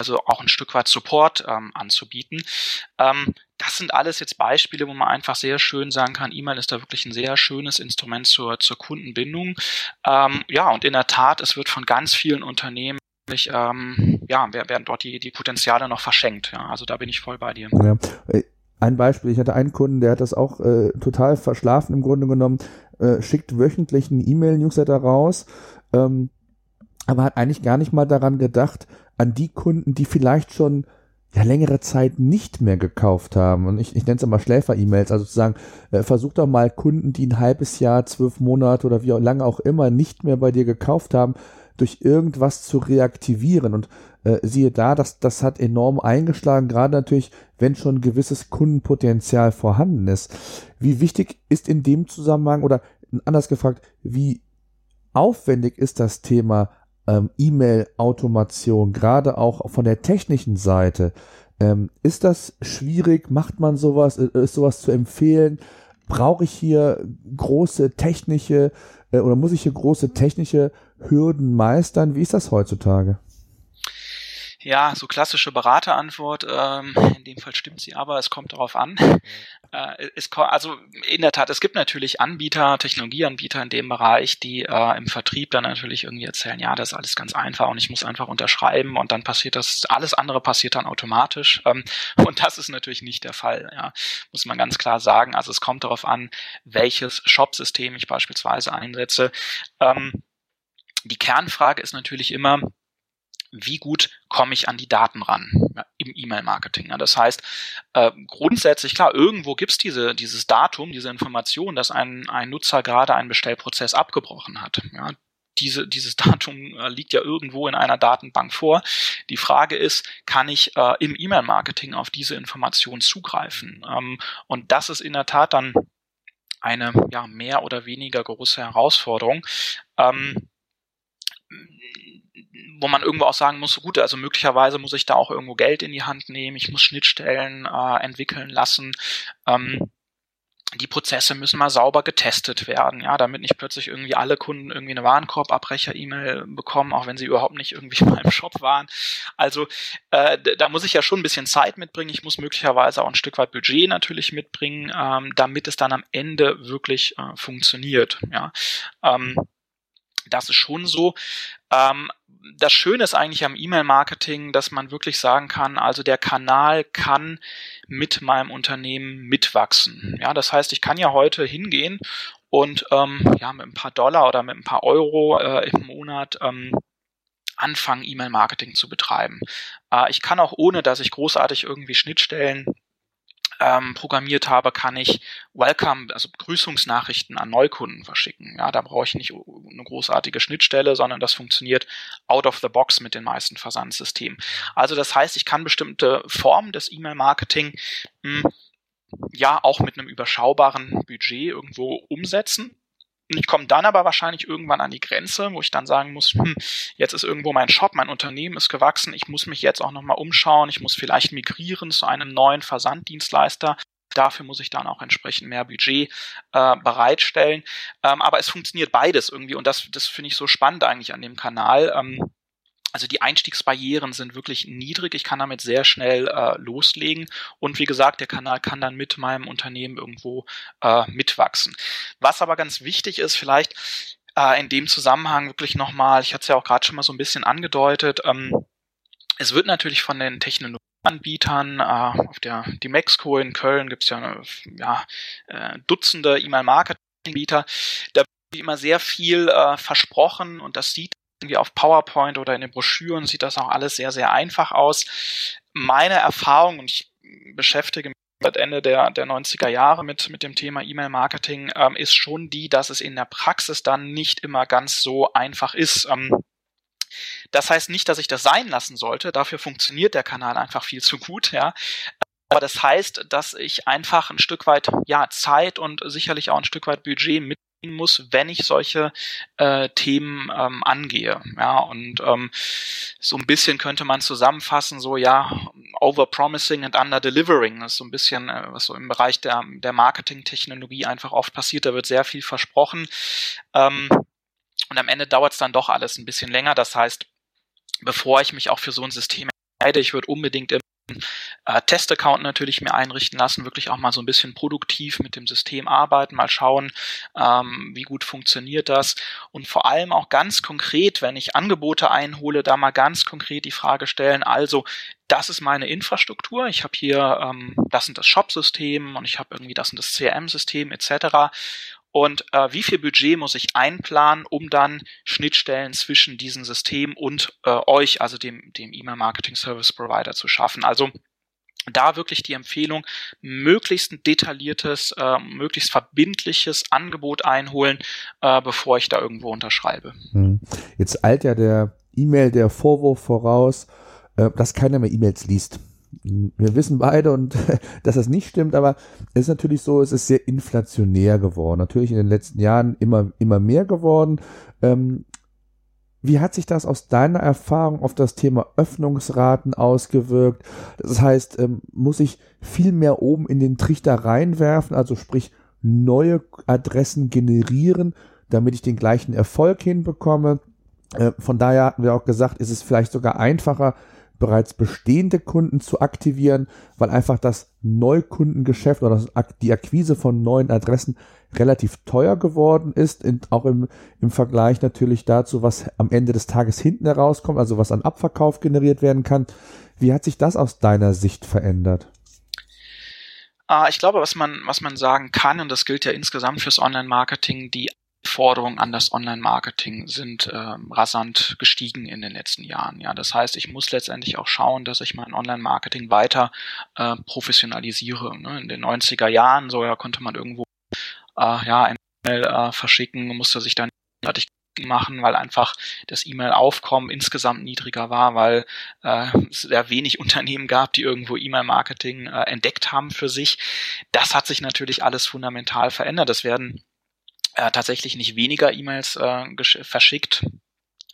[SPEAKER 4] also auch ein Stück weit Support ähm, anzubieten. Ähm, das sind alles jetzt Beispiele, wo man einfach sehr schön sagen kann, E-Mail ist da wirklich ein sehr schönes Instrument zur, zur Kundenbindung. Ähm, ja, und in der Tat, es wird von ganz vielen Unternehmen ähm, ja, werden dort die, die Potenziale noch verschenkt. Ja, also da bin ich voll bei dir. Ja.
[SPEAKER 2] Ein Beispiel, ich hatte einen Kunden, der hat das auch äh, total verschlafen im Grunde genommen, äh, schickt wöchentlich einen E-Mail-Newsletter raus, ähm, aber hat eigentlich gar nicht mal daran gedacht, an die Kunden, die vielleicht schon ja längere Zeit nicht mehr gekauft haben. Und ich, ich nenne es immer Schläfer-E-Mails, also sozusagen, äh, versuch doch mal Kunden, die ein halbes Jahr, zwölf Monate oder wie lange auch immer nicht mehr bei dir gekauft haben, durch irgendwas zu reaktivieren. Und äh, siehe da, das, das hat enorm eingeschlagen, gerade natürlich, wenn schon ein gewisses Kundenpotenzial vorhanden ist. Wie wichtig ist in dem Zusammenhang oder anders gefragt, wie aufwendig ist das Thema ähm, E-Mail-Automation, gerade auch von der technischen Seite? Ähm, ist das schwierig? Macht man sowas? Ist sowas zu empfehlen? Brauche ich hier große technische äh, oder muss ich hier große technische Hürden meistern? Wie ist das heutzutage?
[SPEAKER 4] Ja, so klassische Beraterantwort. Ähm, in dem Fall stimmt sie aber, es kommt darauf an. Äh, es, also in der Tat, es gibt natürlich Anbieter, Technologieanbieter in dem Bereich, die äh, im Vertrieb dann natürlich irgendwie erzählen, ja, das ist alles ganz einfach und ich muss einfach unterschreiben und dann passiert das, alles andere passiert dann automatisch. Ähm, und das ist natürlich nicht der Fall, ja, muss man ganz klar sagen. Also es kommt darauf an, welches Shop-System ich beispielsweise einsetze. Ähm, die Kernfrage ist natürlich immer, wie gut komme ich an die Daten ran ja, im E-Mail-Marketing. Ja, das heißt, äh, grundsätzlich, klar, irgendwo gibt's diese, dieses Datum, diese Information, dass ein, ein Nutzer gerade einen Bestellprozess abgebrochen hat. Ja, diese, dieses Datum äh, liegt ja irgendwo in einer Datenbank vor. Die Frage ist, kann ich äh, im E-Mail-Marketing auf diese Information zugreifen? Ähm, und das ist in der Tat dann eine ja, mehr oder weniger große Herausforderung. Ähm, wo man irgendwo auch sagen muss, gut, also möglicherweise muss ich da auch irgendwo Geld in die Hand nehmen, ich muss Schnittstellen äh, entwickeln lassen. Ähm, die Prozesse müssen mal sauber getestet werden, ja, damit nicht plötzlich irgendwie alle Kunden irgendwie eine Warenkorbabbrecher-E-Mail bekommen, auch wenn sie überhaupt nicht irgendwie mal im Shop waren. Also äh, da muss ich ja schon ein bisschen Zeit mitbringen. Ich muss möglicherweise auch ein Stück weit Budget natürlich mitbringen, ähm, damit es dann am Ende wirklich äh, funktioniert. Ja. Ähm, das ist schon so. Ähm, das Schöne ist eigentlich am E-Mail-Marketing, dass man wirklich sagen kann, also der Kanal kann mit meinem Unternehmen mitwachsen. Ja, das heißt, ich kann ja heute hingehen und ähm, ja mit ein paar Dollar oder mit ein paar Euro äh, im Monat ähm, anfangen, E-Mail-Marketing zu betreiben. Äh, ich kann auch ohne, dass ich großartig irgendwie Schnittstellen ähm, programmiert habe, kann ich Welcome, also Begrüßungsnachrichten an Neukunden verschicken. Ja, da brauche ich nicht eine großartige Schnittstelle, sondern das funktioniert out of the box mit den meisten Versandsystemen. Also das heißt, ich kann bestimmte Formen des E-Mail-Marketing hm, ja auch mit einem überschaubaren Budget irgendwo umsetzen ich komme dann aber wahrscheinlich irgendwann an die Grenze, wo ich dann sagen muss, hm, jetzt ist irgendwo mein Shop, mein Unternehmen ist gewachsen, ich muss mich jetzt auch nochmal umschauen, ich muss vielleicht migrieren zu einem neuen Versanddienstleister. Dafür muss ich dann auch entsprechend mehr Budget äh, bereitstellen. Ähm, aber es funktioniert beides irgendwie und das, das finde ich so spannend eigentlich an dem Kanal. Ähm, also die Einstiegsbarrieren sind wirklich niedrig. Ich kann damit sehr schnell äh, loslegen. Und wie gesagt, der Kanal kann dann mit meinem Unternehmen irgendwo äh, mitwachsen. Was aber ganz wichtig ist, vielleicht äh, in dem Zusammenhang wirklich nochmal, ich hatte es ja auch gerade schon mal so ein bisschen angedeutet, ähm, es wird natürlich von den Technologieanbietern, äh, auf der die Mexco in Köln gibt es ja, ja äh, Dutzende E-Mail-Marketing-Anbieter, da wird immer sehr viel äh, versprochen und das sieht irgendwie auf PowerPoint oder in den Broschüren sieht das auch alles sehr, sehr einfach aus. Meine Erfahrung, und ich beschäftige mich seit Ende der, der 90er Jahre mit, mit dem Thema E-Mail-Marketing, ähm, ist schon die, dass es in der Praxis dann nicht immer ganz so einfach ist. Ähm, das heißt nicht, dass ich das sein lassen sollte. Dafür funktioniert der Kanal einfach viel zu gut, ja. Aber das heißt, dass ich einfach ein Stück weit, ja, Zeit und sicherlich auch ein Stück weit Budget mit muss, wenn ich solche äh, Themen ähm, angehe. Ja, und ähm, so ein bisschen könnte man zusammenfassen, so ja, overpromising and underdelivering. Das ist so ein bisschen, äh, was so im Bereich der, der Marketingtechnologie einfach oft passiert. Da wird sehr viel versprochen. Ähm, und am Ende dauert es dann doch alles ein bisschen länger. Das heißt, bevor ich mich auch für so ein System Ich würde unbedingt im äh, Testaccount natürlich mir einrichten lassen, wirklich auch mal so ein bisschen produktiv mit dem System arbeiten, mal schauen, ähm, wie gut funktioniert das. Und vor allem auch ganz konkret, wenn ich Angebote einhole, da mal ganz konkret die Frage stellen, also das ist meine Infrastruktur, ich habe hier ähm, das und das Shop-System und ich habe irgendwie das und das CRM-System etc und äh, wie viel Budget muss ich einplanen, um dann Schnittstellen zwischen diesem System und äh, euch, also dem, dem E-Mail-Marketing Service Provider zu schaffen. Also da wirklich die Empfehlung, möglichst ein detailliertes, äh, möglichst verbindliches Angebot einholen, äh, bevor ich da irgendwo unterschreibe.
[SPEAKER 2] Hm. Jetzt eilt ja der E-Mail der Vorwurf voraus, äh, dass keiner mehr E-Mails liest wir wissen beide und dass das nicht stimmt, aber es ist natürlich so, es ist sehr inflationär geworden. Natürlich in den letzten Jahren immer, immer mehr geworden. Ähm, wie hat sich das aus deiner Erfahrung auf das Thema Öffnungsraten ausgewirkt? Das heißt, ähm, muss ich viel mehr oben in den Trichter reinwerfen, also sprich neue Adressen generieren, damit ich den gleichen Erfolg hinbekomme? Äh, von daher hatten wir auch gesagt, ist es vielleicht sogar einfacher, bereits bestehende Kunden zu aktivieren, weil einfach das Neukundengeschäft oder die Akquise von neuen Adressen relativ teuer geworden ist, auch im, im Vergleich natürlich dazu, was am Ende des Tages hinten herauskommt, also was an Abverkauf generiert werden kann. Wie hat sich das aus deiner Sicht verändert?
[SPEAKER 4] Ah, ich glaube, was man, was man sagen kann, und das gilt ja insgesamt fürs Online-Marketing, die Forderungen an das Online-Marketing sind äh, rasant gestiegen in den letzten Jahren. Ja, das heißt, ich muss letztendlich auch schauen, dass ich mein Online-Marketing weiter äh, professionalisiere. Ne? In den 90er Jahren so ja konnte man irgendwo äh, ja ein E-Mail äh, verschicken, musste sich dann fertig machen, weil einfach das E-Mail-Aufkommen insgesamt niedriger war, weil äh, es sehr wenig Unternehmen gab, die irgendwo E-Mail-Marketing äh, entdeckt haben für sich. Das hat sich natürlich alles fundamental verändert. Es werden äh, tatsächlich nicht weniger E-Mails äh, verschickt,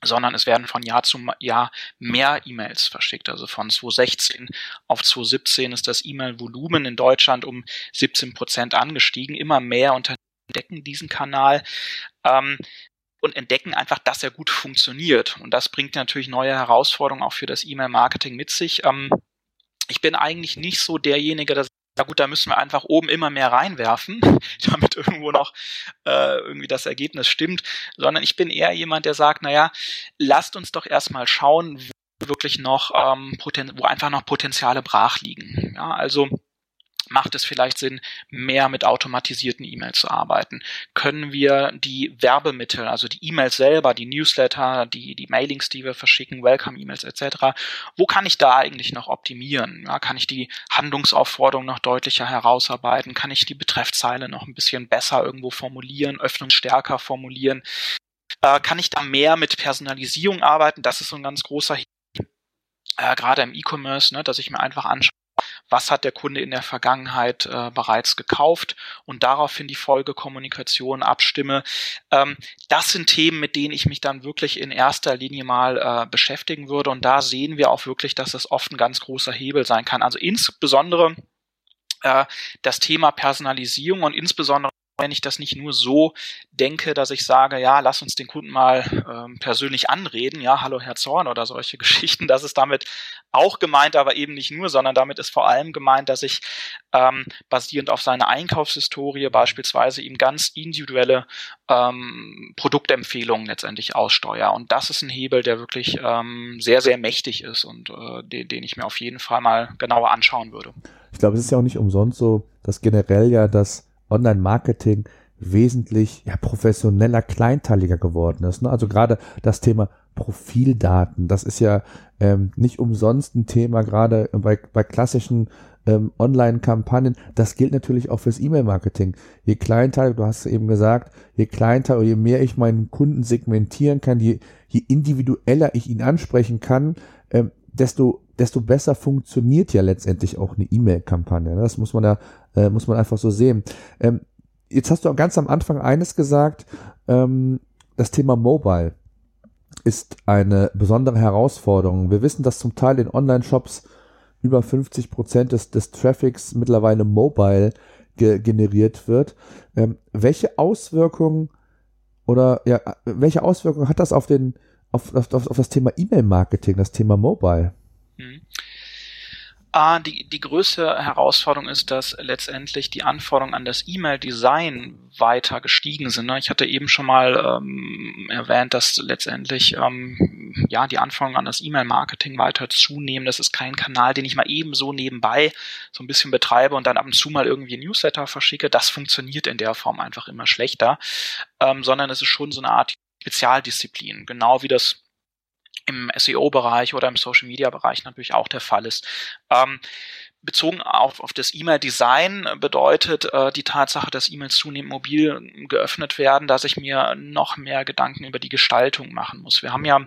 [SPEAKER 4] sondern es werden von Jahr zu Jahr mehr E-Mails verschickt. Also von 2016 auf 2017 ist das E-Mail-Volumen in Deutschland um 17 Prozent angestiegen. Immer mehr Unternehmen entdecken diesen Kanal. Ähm, und entdecken einfach, dass er gut funktioniert. Und das bringt natürlich neue Herausforderungen auch für das E-Mail-Marketing mit sich. Ähm, ich bin eigentlich nicht so derjenige, der ja gut, da müssen wir einfach oben immer mehr reinwerfen, damit irgendwo noch äh, irgendwie das Ergebnis stimmt, sondern ich bin eher jemand, der sagt, naja, lasst uns doch erstmal schauen, wo wirklich noch, ähm, wo einfach noch Potenziale brach liegen. Ja, also macht es vielleicht Sinn, mehr mit automatisierten E-Mails zu arbeiten? Können wir die Werbemittel, also die E-Mails selber, die Newsletter, die, die Mailings, die wir verschicken, Welcome-E-Mails etc., wo kann ich da eigentlich noch optimieren? Ja, kann ich die Handlungsaufforderung noch deutlicher herausarbeiten? Kann ich die Betreffzeile noch ein bisschen besser irgendwo formulieren, Öffnung stärker formulieren? Äh, kann ich da mehr mit Personalisierung arbeiten? Das ist so ein ganz großer äh, gerade im E-Commerce, ne, dass ich mir einfach anschaue, was hat der Kunde in der Vergangenheit äh, bereits gekauft und daraufhin die Folgekommunikation abstimme. Ähm, das sind Themen, mit denen ich mich dann wirklich in erster Linie mal äh, beschäftigen würde und da sehen wir auch wirklich, dass das oft ein ganz großer Hebel sein kann. Also insbesondere äh, das Thema Personalisierung und insbesondere wenn ich das nicht nur so denke, dass ich sage, ja, lass uns den Kunden mal ähm, persönlich anreden, ja, hallo Herr Zorn oder solche Geschichten, das ist damit auch gemeint, aber eben nicht nur, sondern damit ist vor allem gemeint, dass ich ähm, basierend auf seiner Einkaufshistorie beispielsweise ihm ganz individuelle ähm, Produktempfehlungen letztendlich aussteuere. Und das ist ein Hebel, der wirklich ähm, sehr, sehr mächtig ist und äh, den, den ich mir auf jeden Fall mal genauer anschauen würde.
[SPEAKER 2] Ich glaube, es ist ja auch nicht umsonst so, dass generell ja das Online-Marketing wesentlich ja, professioneller, kleinteiliger geworden ist. Ne? Also gerade das Thema Profildaten, das ist ja ähm, nicht umsonst ein Thema, gerade bei, bei klassischen ähm, Online-Kampagnen. Das gilt natürlich auch fürs E-Mail-Marketing. Je kleinteiliger, du hast eben gesagt, je kleinteiliger, je mehr ich meinen Kunden segmentieren kann, je, je individueller ich ihn ansprechen kann, ähm, desto desto besser funktioniert ja letztendlich auch eine E-Mail-Kampagne. Ne? Das muss man ja, äh, muss man einfach so sehen. Ähm, jetzt hast du ganz am Anfang eines gesagt, ähm, das Thema Mobile ist eine besondere Herausforderung. Wir wissen, dass zum Teil in Online-Shops über 50 Prozent des, des Traffics mittlerweile mobile ge generiert wird. Ähm, welche Auswirkungen oder ja, welche Auswirkungen hat das auf den auf, auf, auf das Thema E-Mail-Marketing, das Thema Mobile?
[SPEAKER 4] Mhm. Ah, die, die größte Herausforderung ist, dass letztendlich die Anforderungen an das E-Mail-Design weiter gestiegen sind. Ne? Ich hatte eben schon mal ähm, erwähnt, dass letztendlich ähm, ja die Anforderungen an das E-Mail-Marketing weiter zunehmen. Das ist kein Kanal, den ich mal eben so nebenbei so ein bisschen betreibe und dann ab und zu mal irgendwie Newsletter verschicke. Das funktioniert in der Form einfach immer schlechter, ähm, sondern es ist schon so eine Art Spezialdisziplin, genau wie das im SEO-Bereich oder im Social-Media-Bereich natürlich auch der Fall ist. Ähm, bezogen auf, auf das E-Mail-Design bedeutet äh, die Tatsache, dass E-Mails zunehmend mobil geöffnet werden, dass ich mir noch mehr Gedanken über die Gestaltung machen muss. Wir haben ja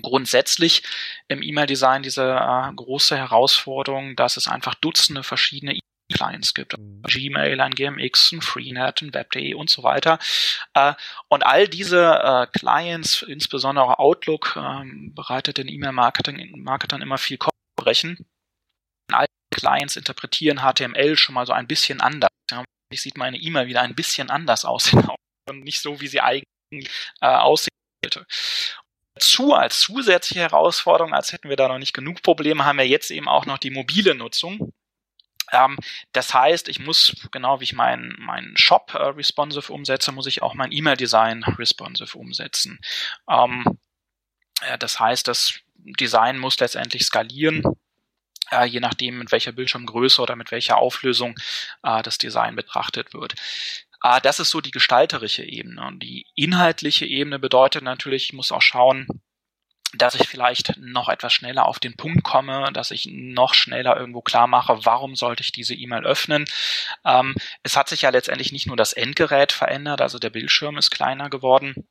[SPEAKER 4] grundsätzlich im E-Mail-Design diese äh, große Herausforderung, dass es einfach Dutzende verschiedene Clients gibt. Mhm. Gmail, ein GMX, ein Freenet, ein Web.de und so weiter. Äh, und all diese äh, Clients, insbesondere Outlook, ähm, bereitet den E-Mail-Marketern immer viel Kopfbrechen. All Clients interpretieren HTML schon mal so ein bisschen anders. Ja, sieht meine E-Mail wieder ein bisschen anders aus und nicht so, wie sie eigentlich äh, aussehen sollte. Zu als zusätzliche Herausforderung, als hätten wir da noch nicht genug Probleme, haben wir jetzt eben auch noch die mobile Nutzung. Ähm, das heißt, ich muss, genau wie ich meinen mein Shop äh, responsive umsetze, muss ich auch mein E-Mail-Design responsive umsetzen. Ähm, äh, das heißt, das Design muss letztendlich skalieren, äh, je nachdem, mit welcher Bildschirmgröße oder mit welcher Auflösung äh, das Design betrachtet wird. Äh, das ist so die gestalterische Ebene. Und die inhaltliche Ebene bedeutet natürlich, ich muss auch schauen, dass ich vielleicht noch etwas schneller auf den Punkt komme, dass ich noch schneller irgendwo klar mache, warum sollte ich diese E-Mail öffnen. Ähm, es hat sich ja letztendlich nicht nur das Endgerät verändert, also der Bildschirm ist kleiner geworden,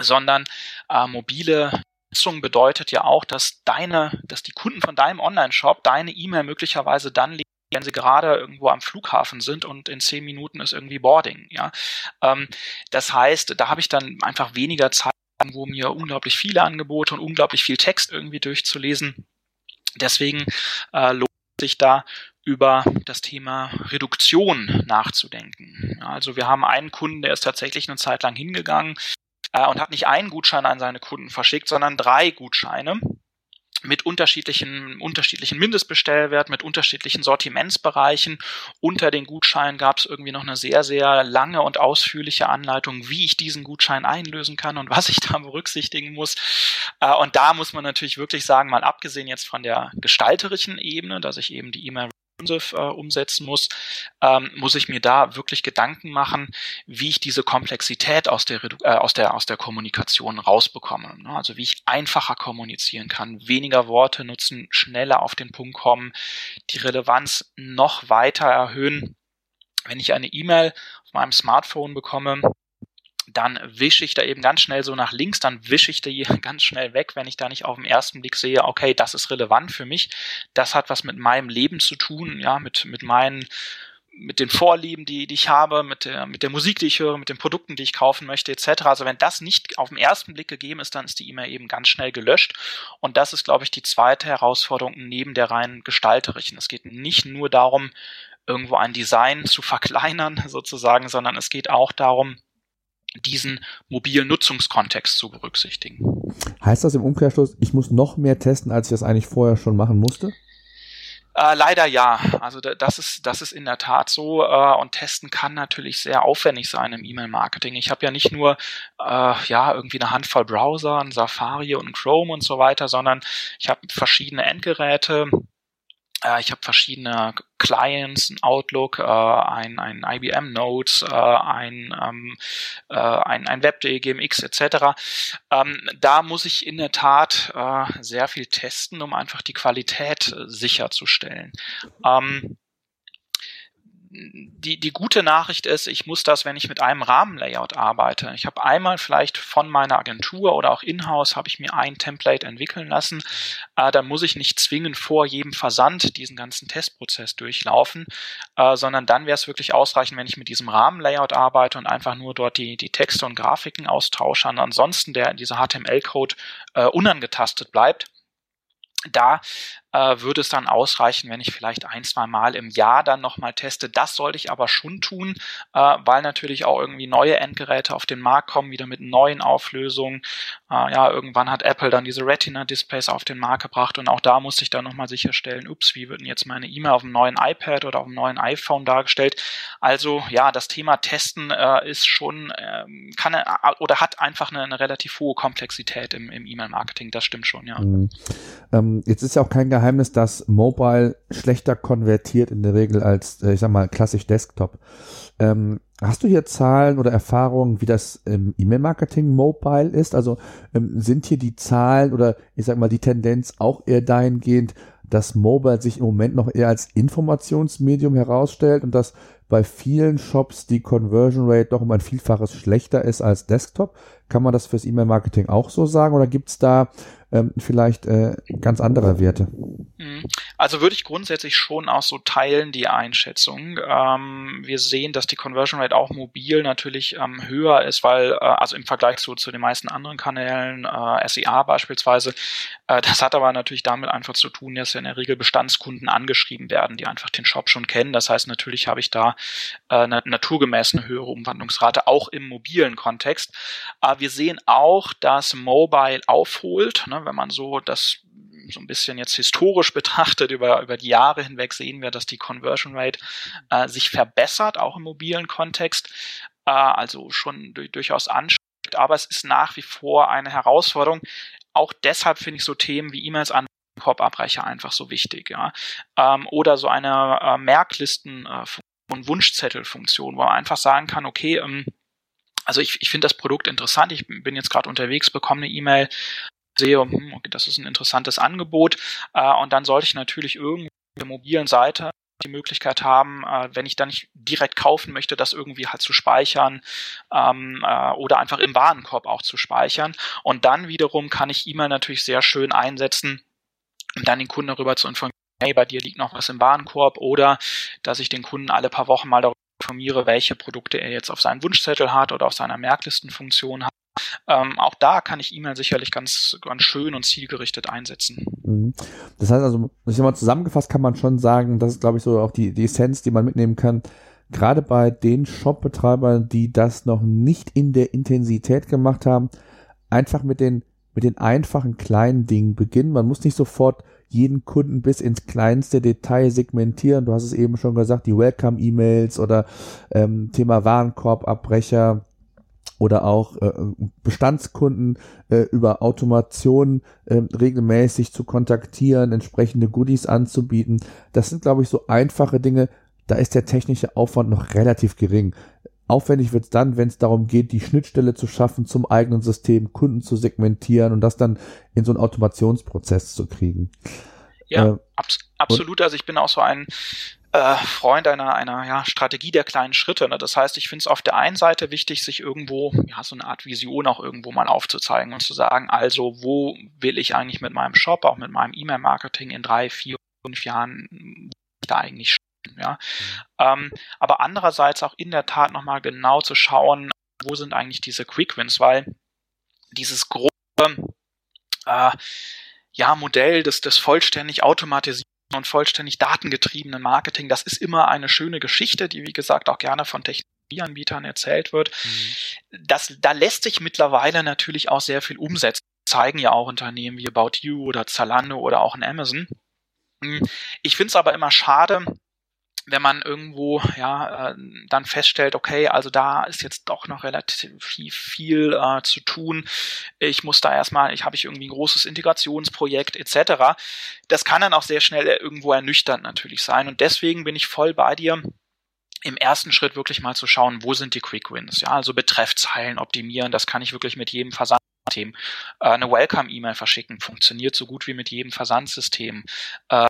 [SPEAKER 4] sondern äh, mobile Nutzung bedeutet ja auch, dass deine, dass die Kunden von deinem Online-Shop deine E-Mail möglicherweise dann lesen, wenn sie gerade irgendwo am Flughafen sind und in zehn Minuten ist irgendwie Boarding. Ja, ähm, das heißt, da habe ich dann einfach weniger Zeit wo mir unglaublich viele Angebote und unglaublich viel Text irgendwie durchzulesen. Deswegen äh, lohnt sich da über das Thema Reduktion nachzudenken. Also wir haben einen Kunden, der ist tatsächlich eine Zeit lang hingegangen äh, und hat nicht einen Gutschein an seine Kunden verschickt, sondern drei Gutscheine mit unterschiedlichen, unterschiedlichen Mindestbestellwert, mit unterschiedlichen Sortimentsbereichen. Unter den Gutscheinen gab es irgendwie noch eine sehr, sehr lange und ausführliche Anleitung, wie ich diesen Gutschein einlösen kann und was ich da berücksichtigen muss. Äh, und da muss man natürlich wirklich sagen, mal abgesehen jetzt von der gestalterischen Ebene, dass ich eben die E-Mail umsetzen muss, ähm, muss ich mir da wirklich Gedanken machen, wie ich diese Komplexität aus der, äh, aus der, aus der Kommunikation rausbekomme. Ne? Also wie ich einfacher kommunizieren kann, weniger Worte nutzen, schneller auf den Punkt kommen, die Relevanz noch weiter erhöhen. Wenn ich eine E-Mail auf meinem Smartphone bekomme, dann wische ich da eben ganz schnell so nach links, dann wische ich die ganz schnell weg, wenn ich da nicht auf den ersten Blick sehe, okay, das ist relevant für mich, das hat was mit meinem Leben zu tun, ja, mit, mit meinen mit den Vorlieben, die, die ich habe, mit der, mit der Musik, die ich höre, mit den Produkten, die ich kaufen möchte, etc. Also wenn das nicht auf den ersten Blick gegeben ist, dann ist die E-Mail eben ganz schnell gelöscht. Und das ist, glaube ich, die zweite Herausforderung neben der rein gestalterischen. Es geht nicht nur darum, irgendwo ein Design zu verkleinern, sozusagen, sondern es geht auch darum, diesen mobilen Nutzungskontext zu berücksichtigen.
[SPEAKER 2] Heißt das im Umkehrschluss, ich muss noch mehr testen, als ich das eigentlich vorher schon machen musste?
[SPEAKER 4] Äh, leider ja. Also das ist das ist in der Tat so äh, und testen kann natürlich sehr aufwendig sein im E-Mail-Marketing. Ich habe ja nicht nur äh, ja irgendwie eine Handvoll Browser, ein Safari und ein Chrome und so weiter, sondern ich habe verschiedene Endgeräte, ich habe verschiedene Clients, ein Outlook, äh, ein, ein IBM Notes, äh, ein, ähm, äh, ein, ein Web.de, GMX etc. Ähm, da muss ich in der Tat äh, sehr viel testen, um einfach die Qualität äh, sicherzustellen. Ähm, die, die gute Nachricht ist, ich muss das, wenn ich mit einem Rahmenlayout arbeite. Ich habe einmal vielleicht von meiner Agentur oder auch in-house habe ich mir ein Template entwickeln lassen. Äh, dann muss ich nicht zwingend vor jedem Versand diesen ganzen Testprozess durchlaufen, äh, sondern dann wäre es wirklich ausreichend, wenn ich mit diesem Rahmenlayout arbeite und einfach nur dort die, die Texte und Grafiken austausche. Und ansonsten der, dieser HTML-Code äh, unangetastet bleibt da äh, würde es dann ausreichen, wenn ich vielleicht ein, zwei Mal im Jahr dann nochmal teste. Das sollte ich aber schon tun, äh, weil natürlich auch irgendwie neue Endgeräte auf den Markt kommen, wieder mit neuen Auflösungen. Äh, ja, irgendwann hat Apple dann diese Retina-Displays auf den Markt gebracht und auch da muss ich dann nochmal sicherstellen, ups, wie wird denn jetzt meine E-Mail auf dem neuen iPad oder auf dem neuen iPhone dargestellt? Also ja, das Thema Testen äh, ist schon, äh, kann äh, oder hat einfach eine, eine relativ hohe Komplexität im, im E-Mail-Marketing, das stimmt schon, ja. Mhm.
[SPEAKER 2] Ähm, jetzt ist ja auch kein Geheimnis, dass Mobile schlechter konvertiert in der Regel als, äh, ich sag mal, klassisch Desktop. Ähm, hast du hier Zahlen oder Erfahrungen, wie das im E-Mail-Marketing mobile ist? Also ähm, sind hier die Zahlen oder ich sag mal die Tendenz auch eher dahingehend, dass Mobile sich im Moment noch eher als Informationsmedium herausstellt und dass bei vielen Shops die Conversion Rate doch um ein Vielfaches schlechter ist als Desktop. Kann man das fürs E-Mail-Marketing auch so sagen oder gibt's da ähm, vielleicht äh, ganz andere Werte?
[SPEAKER 4] Mhm. Also würde ich grundsätzlich schon auch so teilen, die Einschätzung. Ähm, wir sehen, dass die Conversion Rate auch mobil natürlich ähm, höher ist, weil, äh, also im Vergleich zu, zu den meisten anderen Kanälen, äh, SEA beispielsweise, äh, das hat aber natürlich damit einfach zu tun, dass ja in der Regel Bestandskunden angeschrieben werden, die einfach den Shop schon kennen. Das heißt, natürlich habe ich da äh, eine, naturgemäß eine höhere Umwandlungsrate, auch im mobilen Kontext. Aber wir sehen auch, dass Mobile aufholt. Ne? Wenn man so das so ein bisschen jetzt historisch betrachtet über, über die Jahre hinweg sehen wir, dass die Conversion Rate äh, sich verbessert, auch im mobilen Kontext, äh, also schon durchaus ansteigt, aber es ist nach wie vor eine Herausforderung. Auch deshalb finde ich so Themen wie E-Mails an Korbabbrecher einfach so wichtig, ja. Ähm, oder so eine äh, Merklisten äh, und Wunschzettelfunktion, wo man einfach sagen kann, okay, ähm, also ich, ich finde das Produkt interessant, ich bin jetzt gerade unterwegs, bekomme eine E-Mail, sehe, hm, okay, das ist ein interessantes Angebot äh, und dann sollte ich natürlich irgendwie auf der mobilen Seite die Möglichkeit haben, äh, wenn ich dann nicht direkt kaufen möchte, das irgendwie halt zu speichern ähm, äh, oder einfach im Warenkorb auch zu speichern. Und dann wiederum kann ich E-Mail natürlich sehr schön einsetzen, um dann den Kunden darüber zu informieren, hey, bei dir liegt noch was im Warenkorb oder dass ich den Kunden alle paar Wochen mal darüber informiere, welche Produkte er jetzt auf seinen Wunschzettel hat oder auf seiner Merklistenfunktion hat ähm, auch da kann ich E-Mail sicherlich ganz, ganz schön und zielgerichtet einsetzen.
[SPEAKER 2] Mhm. Das heißt also, ich sag mal, zusammengefasst kann man schon sagen, das ist, glaube ich, so auch die, die Essenz, die man mitnehmen kann. Gerade bei den Shop-Betreibern, die das noch nicht in der Intensität gemacht haben, einfach mit den, mit den einfachen kleinen Dingen beginnen. Man muss nicht sofort jeden Kunden bis ins kleinste Detail segmentieren. Du hast es eben schon gesagt, die Welcome-E-Mails oder ähm, Thema Warenkorbabbrecher oder auch äh, Bestandskunden äh, über Automation äh, regelmäßig zu kontaktieren, entsprechende Goodies anzubieten. Das sind, glaube ich, so einfache Dinge. Da ist der technische Aufwand noch relativ gering. Aufwendig wird es dann, wenn es darum geht, die Schnittstelle zu schaffen zum eigenen System, Kunden zu segmentieren und das dann in so einen Automationsprozess zu kriegen.
[SPEAKER 4] Ja, äh, abs absolut. Also ich bin auch so ein äh, Freund einer, einer ja, Strategie der kleinen Schritte. Ne? Das heißt, ich finde es auf der einen Seite wichtig, sich irgendwo, ja, so eine Art Vision auch irgendwo mal aufzuzeigen und zu sagen, also wo will ich eigentlich mit meinem Shop, auch mit meinem E-Mail-Marketing in drei, vier, fünf Jahren da eigentlich stehen, ja. Ähm, aber andererseits auch in der Tat nochmal genau zu schauen, wo sind eigentlich diese Quick Wins, weil dieses große äh, ja, Modell des, des vollständig automatisierten und vollständig datengetriebenen Marketing, das ist immer eine schöne Geschichte, die wie gesagt auch gerne von Technologieanbietern erzählt wird. Mhm. Das, da lässt sich mittlerweile natürlich auch sehr viel umsetzen. Zeigen ja auch Unternehmen wie About You oder Zalando oder auch in Amazon. Hm, ich finde es aber immer schade, wenn man irgendwo ja äh, dann feststellt, okay, also da ist jetzt doch noch relativ viel, viel äh, zu tun. Ich muss da erstmal, ich habe ich irgendwie ein großes Integrationsprojekt etc. Das kann dann auch sehr schnell irgendwo ernüchternd natürlich sein und deswegen bin ich voll bei dir im ersten Schritt wirklich mal zu schauen, wo sind die Quick Wins, ja, also Betreffzeilen optimieren, das kann ich wirklich mit jedem Versandsystem. Äh, eine Welcome-E-Mail verschicken funktioniert so gut wie mit jedem Versandsystem. Äh,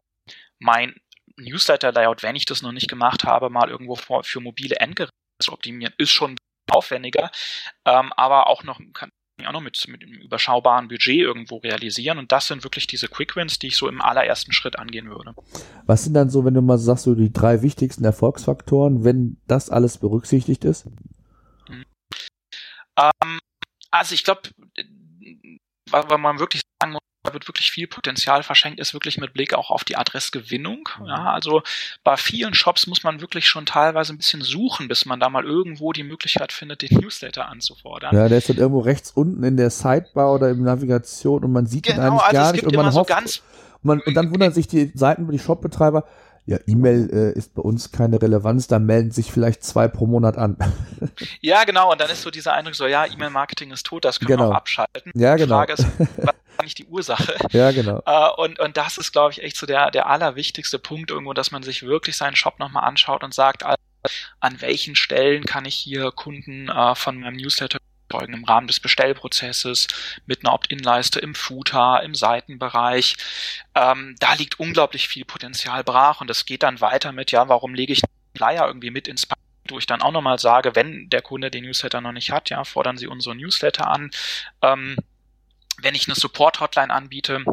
[SPEAKER 4] mein Newsletter-Layout, wenn ich das noch nicht gemacht habe, mal irgendwo für, für mobile Endgeräte zu optimieren, ist schon aufwendiger, ähm, aber auch noch kann ich auch noch mit, mit einem überschaubaren Budget irgendwo realisieren. Und das sind wirklich diese Quick Wins, die ich so im allerersten Schritt angehen würde.
[SPEAKER 2] Was sind dann so, wenn du mal sagst, so die drei wichtigsten Erfolgsfaktoren, wenn das alles berücksichtigt ist?
[SPEAKER 4] Mhm. Ähm, also ich glaube, was man wirklich sagen muss, wird wirklich viel Potenzial verschenkt, ist wirklich mit Blick auch auf die Adressgewinnung. Ja, also bei vielen Shops muss man wirklich schon teilweise ein bisschen suchen, bis man da mal irgendwo die Möglichkeit findet, den Newsletter anzufordern.
[SPEAKER 2] Ja, der ist dann irgendwo rechts unten in der Sidebar oder in Navigation und man sieht genau, ihn eigentlich also gar nicht und man hofft, so und, man, und dann wundern sich die Seiten, die Shopbetreiber, ja, E-Mail äh, ist bei uns keine Relevanz, da melden sich vielleicht zwei pro Monat an.
[SPEAKER 4] ja, genau, und dann ist so dieser Eindruck so, ja, E-Mail-Marketing ist tot, das können genau. wir auch abschalten.
[SPEAKER 2] Ja, genau.
[SPEAKER 4] Die Frage ist, was ist eigentlich die Ursache?
[SPEAKER 2] Ja, genau.
[SPEAKER 4] Äh, und, und das ist, glaube ich, echt so der, der allerwichtigste Punkt irgendwo, dass man sich wirklich seinen Shop nochmal anschaut und sagt, an welchen Stellen kann ich hier Kunden äh, von meinem Newsletter erzeugen im Rahmen des Bestellprozesses mit einer Opt-in-Leiste im Footer, im Seitenbereich. Ähm, da liegt unglaublich viel Potenzial brach und das geht dann weiter mit, ja, warum lege ich Flyer irgendwie mit ins Paket? wo ich dann auch nochmal sage, wenn der Kunde den Newsletter noch nicht hat, ja, fordern Sie unseren Newsletter an. Ähm, wenn ich eine Support-Hotline anbiete,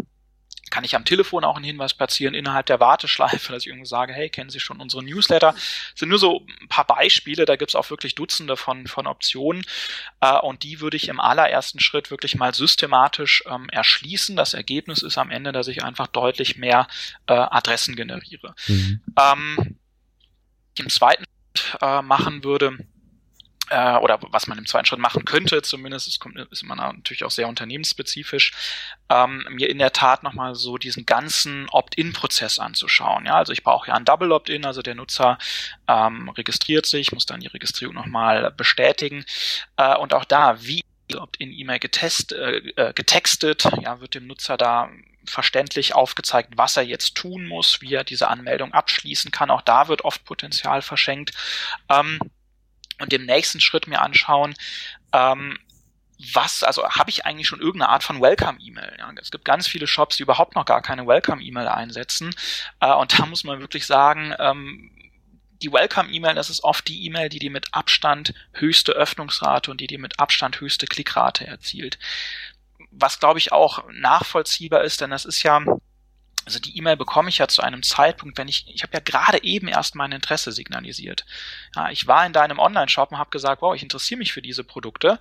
[SPEAKER 4] kann ich am Telefon auch einen Hinweis platzieren innerhalb der Warteschleife, dass ich irgendwie sage, hey, kennen Sie schon unsere Newsletter? Das sind nur so ein paar Beispiele, da gibt's auch wirklich Dutzende von, von Optionen äh, und die würde ich im allerersten Schritt wirklich mal systematisch ähm, erschließen. Das Ergebnis ist am Ende, dass ich einfach deutlich mehr äh, Adressen generiere. Mhm. Ähm, Im zweiten Schritt äh, machen würde, äh, oder was man im zweiten Schritt machen könnte, zumindest, es kommt, ist immer natürlich auch sehr unternehmensspezifisch, ähm, mir in der Tat nochmal so diesen ganzen Opt-in-Prozess anzuschauen. Ja, also ich brauche ja ein Double Opt-in, also der Nutzer ähm, registriert sich, muss dann die Registrierung nochmal bestätigen äh, und auch da, wie Opt-in-E-Mail getest, äh, äh, getextet, ja, wird dem Nutzer da verständlich aufgezeigt, was er jetzt tun muss, wie er diese Anmeldung abschließen kann. Auch da wird oft Potenzial verschenkt. Ähm, und im nächsten Schritt mir anschauen, ähm, was, also habe ich eigentlich schon irgendeine Art von Welcome-E-Mail? Ja, es gibt ganz viele Shops, die überhaupt noch gar keine Welcome-E-Mail einsetzen. Äh, und da muss man wirklich sagen, ähm, die Welcome-E-Mail, das ist oft die E-Mail, die die mit Abstand höchste Öffnungsrate und die die mit Abstand höchste Klickrate erzielt. Was, glaube ich, auch nachvollziehbar ist, denn das ist ja also die E-Mail bekomme ich ja zu einem Zeitpunkt, wenn ich, ich habe ja gerade eben erst mein Interesse signalisiert. Ja, ich war in deinem Online-Shop und habe gesagt, wow, ich interessiere mich für diese Produkte.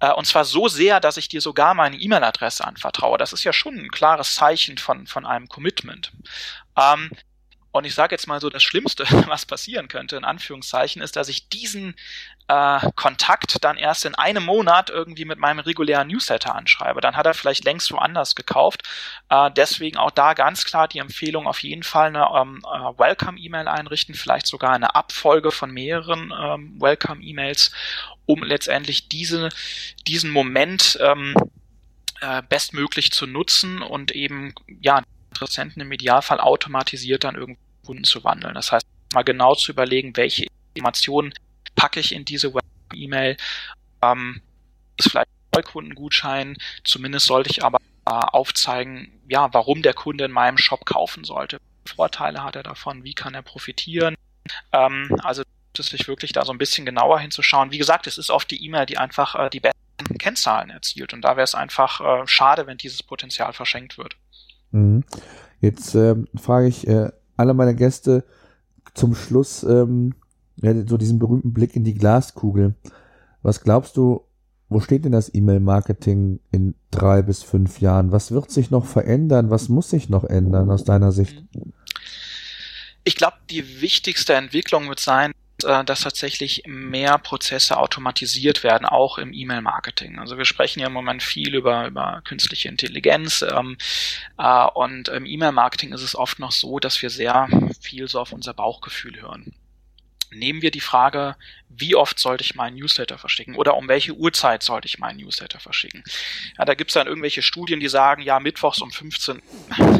[SPEAKER 4] Äh, und zwar so sehr, dass ich dir sogar meine E-Mail-Adresse anvertraue. Das ist ja schon ein klares Zeichen von, von einem Commitment. Ähm, und ich sage jetzt mal so, das Schlimmste, was passieren könnte, in Anführungszeichen, ist, dass ich diesen äh, Kontakt dann erst in einem Monat irgendwie mit meinem regulären Newsletter anschreibe. Dann hat er vielleicht längst woanders gekauft. Äh, deswegen auch da ganz klar die Empfehlung, auf jeden Fall eine ähm, äh, Welcome-E-Mail einrichten, vielleicht sogar eine Abfolge von mehreren ähm, Welcome-E-Mails, um letztendlich diese, diesen Moment ähm, äh, bestmöglich zu nutzen und eben ja Interessenten im Idealfall automatisiert dann irgendwie Kunden zu wandeln. Das heißt, mal genau zu überlegen, welche Informationen packe ich in diese E-Mail. Ähm, ist vielleicht ein Neukundengutschein. Zumindest sollte ich aber äh, aufzeigen, ja, warum der Kunde in meinem Shop kaufen sollte. Vorteile hat er davon, wie kann er profitieren. Ähm, also es sich wirklich da so ein bisschen genauer hinzuschauen. Wie gesagt, es ist oft die E-Mail, die einfach äh, die besten Kennzahlen erzielt. Und da wäre es einfach äh, schade, wenn dieses Potenzial verschenkt wird.
[SPEAKER 2] Mhm. Jetzt äh, frage ich äh, alle meine Gäste zum Schluss ähm, ja, so diesen berühmten Blick in die Glaskugel. Was glaubst du, wo steht denn das E-Mail-Marketing in drei bis fünf Jahren? Was wird sich noch verändern? Was muss sich noch ändern aus deiner Sicht?
[SPEAKER 4] Ich glaube, die wichtigste Entwicklung wird sein, äh, dass tatsächlich mehr Prozesse automatisiert werden, auch im E-Mail-Marketing. Also wir sprechen ja im Moment viel über, über künstliche Intelligenz ähm, äh, und im E-Mail-Marketing ist es oft noch so, dass wir sehr viel so auf unser Bauchgefühl hören. Nehmen wir die Frage, wie oft sollte ich meinen Newsletter verschicken oder um welche Uhrzeit sollte ich meinen Newsletter verschicken? Ja, da gibt es dann irgendwelche Studien, die sagen, ja, mittwochs um 15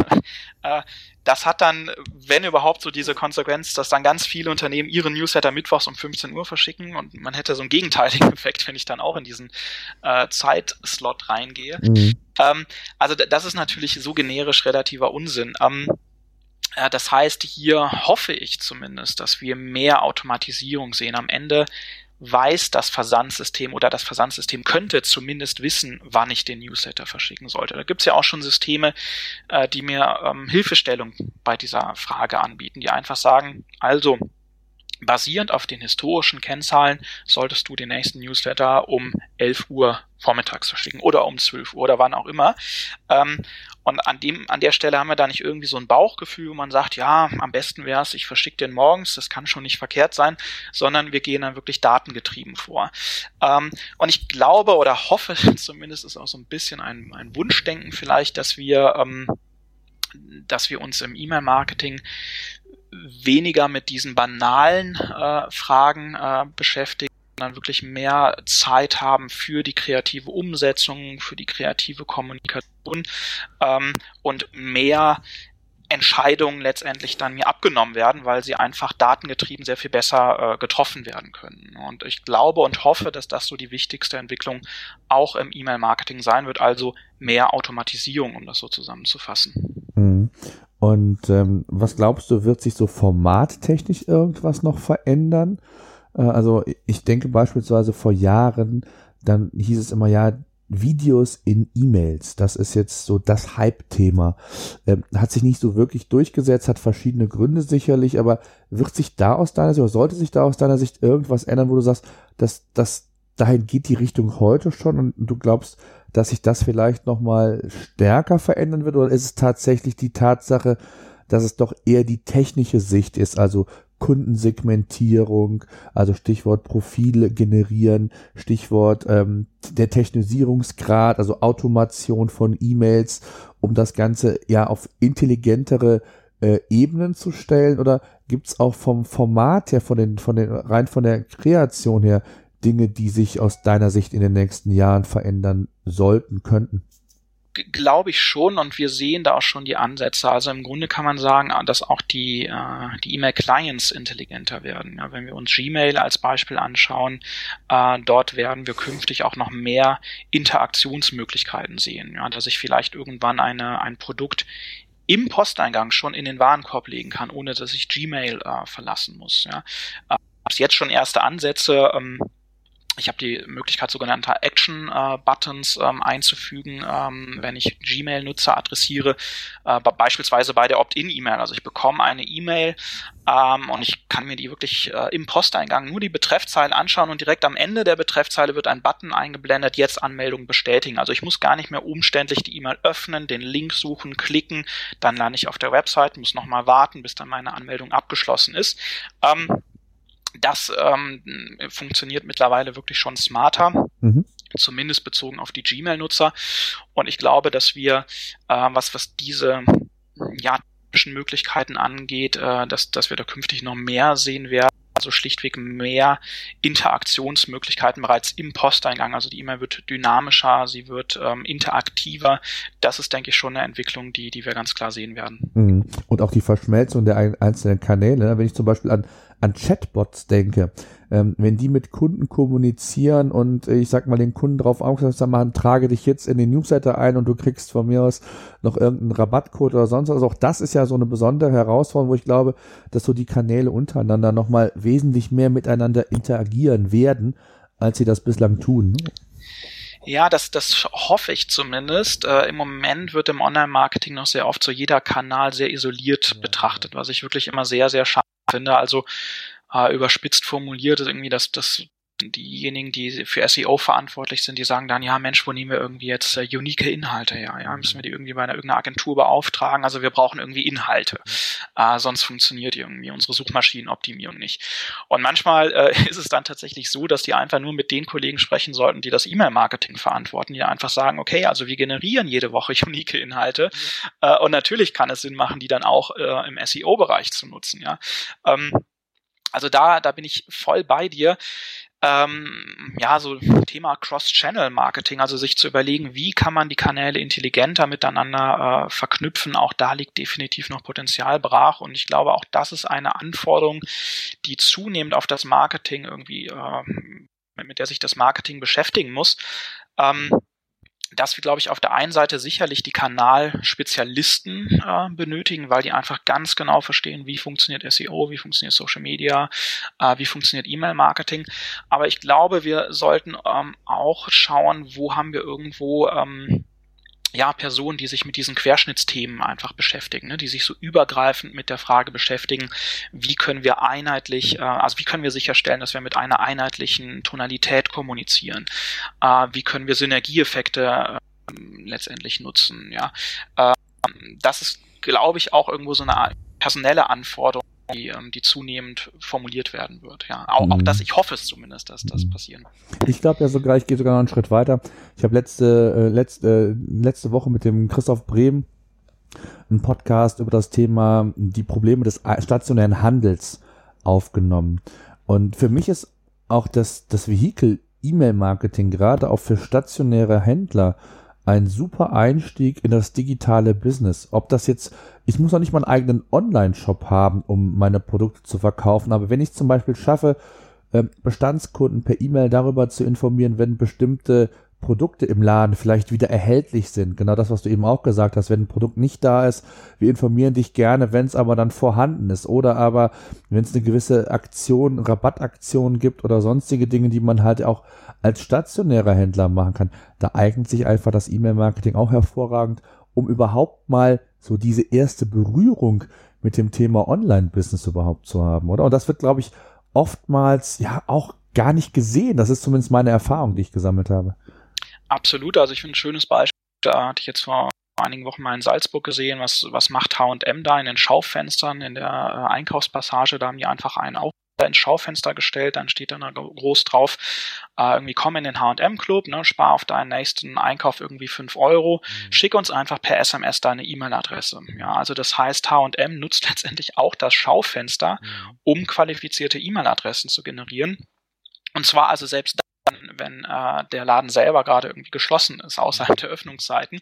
[SPEAKER 4] äh, das hat dann, wenn überhaupt, so diese Konsequenz, dass dann ganz viele Unternehmen ihre Newsletter mittwochs um 15 Uhr verschicken und man hätte so einen gegenteiligen Effekt, wenn ich dann auch in diesen äh, Zeitslot reingehe. Mhm. Ähm, also das ist natürlich so generisch relativer Unsinn. Ähm, äh, das heißt, hier hoffe ich zumindest, dass wir mehr Automatisierung sehen. Am Ende weiß das Versandsystem oder das Versandsystem könnte zumindest wissen, wann ich den Newsletter verschicken sollte. Da gibt's ja auch schon Systeme, äh, die mir ähm, Hilfestellung bei dieser Frage anbieten, die einfach sagen, also basierend auf den historischen Kennzahlen solltest du den nächsten Newsletter um 11 Uhr vormittags verschicken oder um 12 Uhr oder wann auch immer. Ähm, und an dem, an der Stelle haben wir da nicht irgendwie so ein Bauchgefühl, wo man sagt, ja, am besten wäre es, ich verschicke den morgens, das kann schon nicht verkehrt sein, sondern wir gehen dann wirklich datengetrieben vor. Ähm, und ich glaube oder hoffe, zumindest ist auch so ein bisschen ein, ein Wunschdenken vielleicht, dass wir, ähm, dass wir uns im E-Mail-Marketing weniger mit diesen banalen äh, Fragen äh, beschäftigen, sondern wirklich mehr Zeit haben für die kreative Umsetzung, für die kreative Kommunikation ähm, und mehr Entscheidungen letztendlich dann mir abgenommen werden, weil sie einfach datengetrieben sehr viel besser äh, getroffen werden können. Und ich glaube und hoffe, dass das so die wichtigste Entwicklung auch im E-Mail-Marketing sein wird, also mehr Automatisierung, um das so zusammenzufassen.
[SPEAKER 2] Und ähm, was glaubst du, wird sich so formattechnisch irgendwas noch verändern? Äh, also ich denke beispielsweise vor Jahren, dann hieß es immer, ja, Videos in E-Mails, das ist jetzt so das Hype-Thema. Ähm, hat sich nicht so wirklich durchgesetzt, hat verschiedene Gründe sicherlich, aber wird sich da aus deiner Sicht oder sollte sich da aus deiner Sicht irgendwas ändern, wo du sagst, dass das dahin geht die Richtung heute schon und du glaubst, dass sich das vielleicht nochmal stärker verändern wird? Oder ist es tatsächlich die Tatsache, dass es doch eher die technische Sicht ist, also Kundensegmentierung, also Stichwort Profile generieren, Stichwort ähm, der Technisierungsgrad, also Automation von E-Mails, um das Ganze ja auf intelligentere äh, Ebenen zu stellen? Oder gibt's auch vom Format her, von den, von den, rein von der Kreation her, Dinge, die sich aus deiner Sicht in den nächsten Jahren verändern sollten, könnten?
[SPEAKER 4] glaube ich schon und wir sehen da auch schon die Ansätze. Also im Grunde kann man sagen, dass auch die, äh, die E-Mail-Clients intelligenter werden. Wenn wir uns Gmail als Beispiel anschauen, äh, dort werden wir künftig auch noch mehr Interaktionsmöglichkeiten sehen. Dass ich vielleicht irgendwann eine, ein Produkt im Posteingang schon in den Warenkorb legen kann, ohne dass ich Gmail äh, verlassen muss. Ja. Äh, jetzt schon erste Ansätze. Ähm, ich habe die Möglichkeit, sogenannte Action-Buttons ähm, einzufügen, ähm, wenn ich Gmail-Nutzer adressiere, äh, beispielsweise bei der Opt-in-E-Mail. Also ich bekomme eine E-Mail ähm, und ich kann mir die wirklich äh, im Posteingang nur die Betreffzeile anschauen und direkt am Ende der Betreffzeile wird ein Button eingeblendet, jetzt Anmeldung bestätigen. Also ich muss gar nicht mehr umständlich die E-Mail öffnen, den Link suchen, klicken, dann lande ich auf der Website, muss nochmal warten, bis dann meine Anmeldung abgeschlossen ist. Ähm, das ähm, funktioniert mittlerweile wirklich schon smarter. Mhm. Zumindest bezogen auf die Gmail-Nutzer. Und ich glaube, dass wir, äh, was, was diese ja, Möglichkeiten angeht, äh, dass, dass wir da künftig noch mehr sehen werden also schlichtweg mehr Interaktionsmöglichkeiten bereits im Posteingang. Also die E-Mail wird dynamischer, sie wird ähm, interaktiver. Das ist, denke ich, schon eine Entwicklung, die, die wir ganz klar sehen werden.
[SPEAKER 2] Mhm. Und auch die Verschmelzung der einzelnen Kanäle. Ne? Wenn ich zum Beispiel an an Chatbots denke, ähm, wenn die mit Kunden kommunizieren und äh, ich sag mal den Kunden darauf aufmerksam machen, trage dich jetzt in den Newsletter ein und du kriegst von mir aus noch irgendeinen Rabattcode oder sonst was. Also auch das ist ja so eine besondere Herausforderung, wo ich glaube, dass so die Kanäle untereinander nochmal wesentlich mehr miteinander interagieren werden, als sie das bislang tun. Ne?
[SPEAKER 4] Ja, das, das hoffe ich zumindest. Äh, Im Moment wird im Online-Marketing noch sehr oft so jeder Kanal sehr isoliert ja. betrachtet, was ich wirklich immer sehr, sehr schade finde. Also äh, überspitzt formuliert ist irgendwie, dass das diejenigen, die für SEO verantwortlich sind, die sagen dann, ja Mensch, wo nehmen wir irgendwie jetzt äh, unique Inhalte her? Ja, müssen wir die irgendwie bei einer irgendeiner Agentur beauftragen? Also wir brauchen irgendwie Inhalte. Äh, sonst funktioniert irgendwie unsere Suchmaschinenoptimierung nicht. Und manchmal äh, ist es dann tatsächlich so, dass die einfach nur mit den Kollegen sprechen sollten, die das E-Mail-Marketing verantworten, die einfach sagen, okay, also wir generieren jede Woche unique Inhalte. Äh, und natürlich kann es Sinn machen, die dann auch äh, im SEO-Bereich zu nutzen. Ja. Ähm, also da, da bin ich voll bei dir ähm, ja, so Thema Cross-Channel-Marketing, also sich zu überlegen, wie kann man die Kanäle intelligenter miteinander äh, verknüpfen. Auch da liegt definitiv noch Potenzial brach und ich glaube, auch das ist eine Anforderung, die zunehmend auf das Marketing irgendwie, äh, mit der sich das Marketing beschäftigen muss. Ähm, dass wir, glaube ich, auf der einen Seite sicherlich die Kanalspezialisten äh, benötigen, weil die einfach ganz genau verstehen, wie funktioniert SEO, wie funktioniert Social Media, äh, wie funktioniert E-Mail-Marketing. Aber ich glaube, wir sollten ähm, auch schauen, wo haben wir irgendwo ähm, ja, Personen, die sich mit diesen Querschnittsthemen einfach beschäftigen, ne, die sich so übergreifend mit der Frage beschäftigen, wie können wir einheitlich, äh, also wie können wir sicherstellen, dass wir mit einer einheitlichen Tonalität kommunizieren, äh, wie können wir Synergieeffekte äh, letztendlich nutzen, ja. Äh, das ist, glaube ich, auch irgendwo so eine personelle Anforderung, die, ähm, die zunehmend formuliert werden wird. Ja, auch, mhm. auch das, ich hoffe es zumindest, dass das passieren.
[SPEAKER 2] Ich glaube ja sogar, ich gehe sogar noch einen Schritt weiter. Ich habe letzte, äh, letzte, äh, letzte Woche mit dem Christoph Brehm einen Podcast über das Thema die Probleme des stationären Handels aufgenommen. Und für mich ist auch das, das Vehikel E-Mail-Marketing gerade auch für stationäre Händler ein super Einstieg in das digitale Business. Ob das jetzt, ich muss auch nicht mal einen eigenen Online-Shop haben, um meine Produkte zu verkaufen, aber wenn ich zum Beispiel schaffe, ähm, Bestandskunden per E-Mail darüber zu informieren, wenn bestimmte Produkte im Laden vielleicht wieder erhältlich sind. Genau das, was du eben auch gesagt hast. Wenn ein Produkt nicht da ist, wir informieren dich gerne, wenn es aber dann vorhanden ist. Oder aber, wenn es eine gewisse Aktion, Rabattaktion gibt oder sonstige Dinge, die man halt auch als stationärer Händler machen kann. Da eignet sich einfach das E-Mail-Marketing auch hervorragend, um überhaupt mal so diese erste Berührung mit dem Thema Online-Business überhaupt zu haben, oder? Und das wird, glaube ich, oftmals ja auch gar nicht gesehen. Das ist zumindest meine Erfahrung, die ich gesammelt habe.
[SPEAKER 4] Absolut, also ich finde ein schönes Beispiel, da hatte ich jetzt vor einigen Wochen mal in Salzburg gesehen, was, was macht H&M da in den Schaufenstern, in der äh, Einkaufspassage, da haben die einfach einen auf ins Schaufenster gestellt, dann steht dann da groß drauf, äh, irgendwie komm in den H&M Club, ne, spar auf deinen nächsten Einkauf irgendwie fünf Euro, mhm. schick uns einfach per SMS deine E-Mail-Adresse. Ja, also das heißt, H&M nutzt letztendlich auch das Schaufenster, mhm. um qualifizierte E-Mail-Adressen zu generieren. Und zwar also selbst wenn äh, der Laden selber gerade irgendwie geschlossen ist, außerhalb der Öffnungszeiten.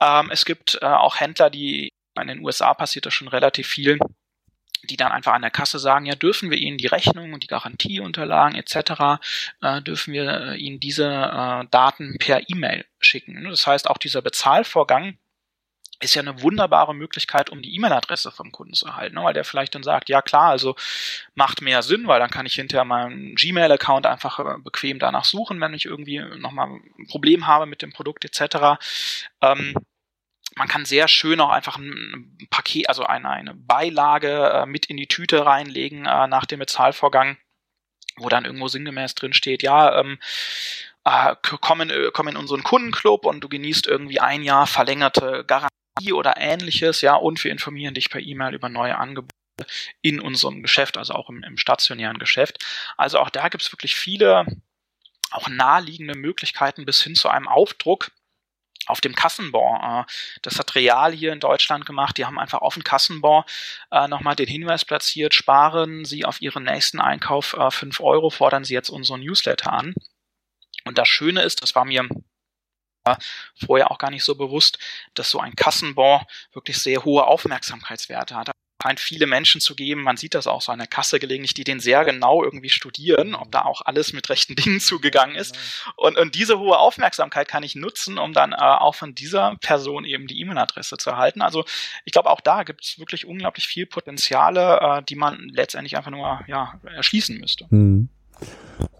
[SPEAKER 4] Ähm, es gibt äh, auch Händler, die in den USA passiert das schon relativ viel, die dann einfach an der Kasse sagen, ja, dürfen wir Ihnen die Rechnung und die Garantieunterlagen etc., äh, dürfen wir äh, Ihnen diese äh, Daten per E-Mail schicken. Das heißt, auch dieser Bezahlvorgang ist ja eine wunderbare Möglichkeit, um die E-Mail-Adresse vom Kunden zu erhalten, ne? weil der vielleicht dann sagt, ja klar, also macht mehr Sinn, weil dann kann ich hinterher meinen Gmail-Account einfach äh, bequem danach suchen, wenn ich irgendwie nochmal ein Problem habe mit dem Produkt etc. Ähm, man kann sehr schön auch einfach ein Paket, also eine, eine Beilage äh, mit in die Tüte reinlegen äh, nach dem Bezahlvorgang, wo dann irgendwo sinngemäß drin steht, ja, ähm, äh, komm, in, komm in unseren Kundenclub und du genießt irgendwie ein Jahr verlängerte Garantie oder ähnliches, ja, und wir informieren dich per E-Mail über neue Angebote in unserem Geschäft, also auch im, im stationären Geschäft. Also auch da gibt es wirklich viele auch naheliegende Möglichkeiten bis hin zu einem Aufdruck auf dem Kassenbon. Äh, das hat Real hier in Deutschland gemacht. Die haben einfach auf dem Kassenbon äh, nochmal den Hinweis platziert, sparen Sie auf Ihren nächsten Einkauf äh, 5 Euro, fordern Sie jetzt unseren Newsletter an. Und das Schöne ist, das war mir vorher auch gar nicht so bewusst, dass so ein Kassenbon wirklich sehr hohe Aufmerksamkeitswerte hat. Scheint viele Menschen zu geben, man sieht das auch so an der Kasse gelegentlich, die den sehr genau irgendwie studieren, ob da auch alles mit rechten Dingen zugegangen ist. Und, und diese hohe Aufmerksamkeit kann ich nutzen, um dann äh, auch von dieser Person eben die E-Mail-Adresse zu erhalten. Also ich glaube, auch da gibt es wirklich unglaublich viel Potenziale, äh, die man letztendlich einfach nur ja, erschließen müsste.
[SPEAKER 2] Hm.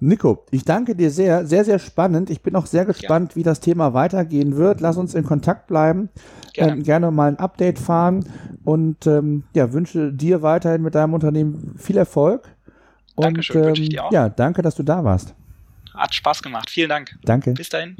[SPEAKER 2] Nico, ich danke dir sehr, sehr, sehr spannend. Ich bin auch sehr gespannt, ja. wie das Thema weitergehen wird. Lass uns in Kontakt bleiben, gerne, ähm, gerne mal ein Update fahren und ähm, ja, wünsche dir weiterhin mit deinem Unternehmen viel Erfolg. Und,
[SPEAKER 4] Dankeschön, ähm, wünsche ich dir auch.
[SPEAKER 2] Ja, danke, dass du da warst.
[SPEAKER 4] Hat Spaß gemacht. Vielen Dank.
[SPEAKER 2] Danke.
[SPEAKER 4] Bis dahin.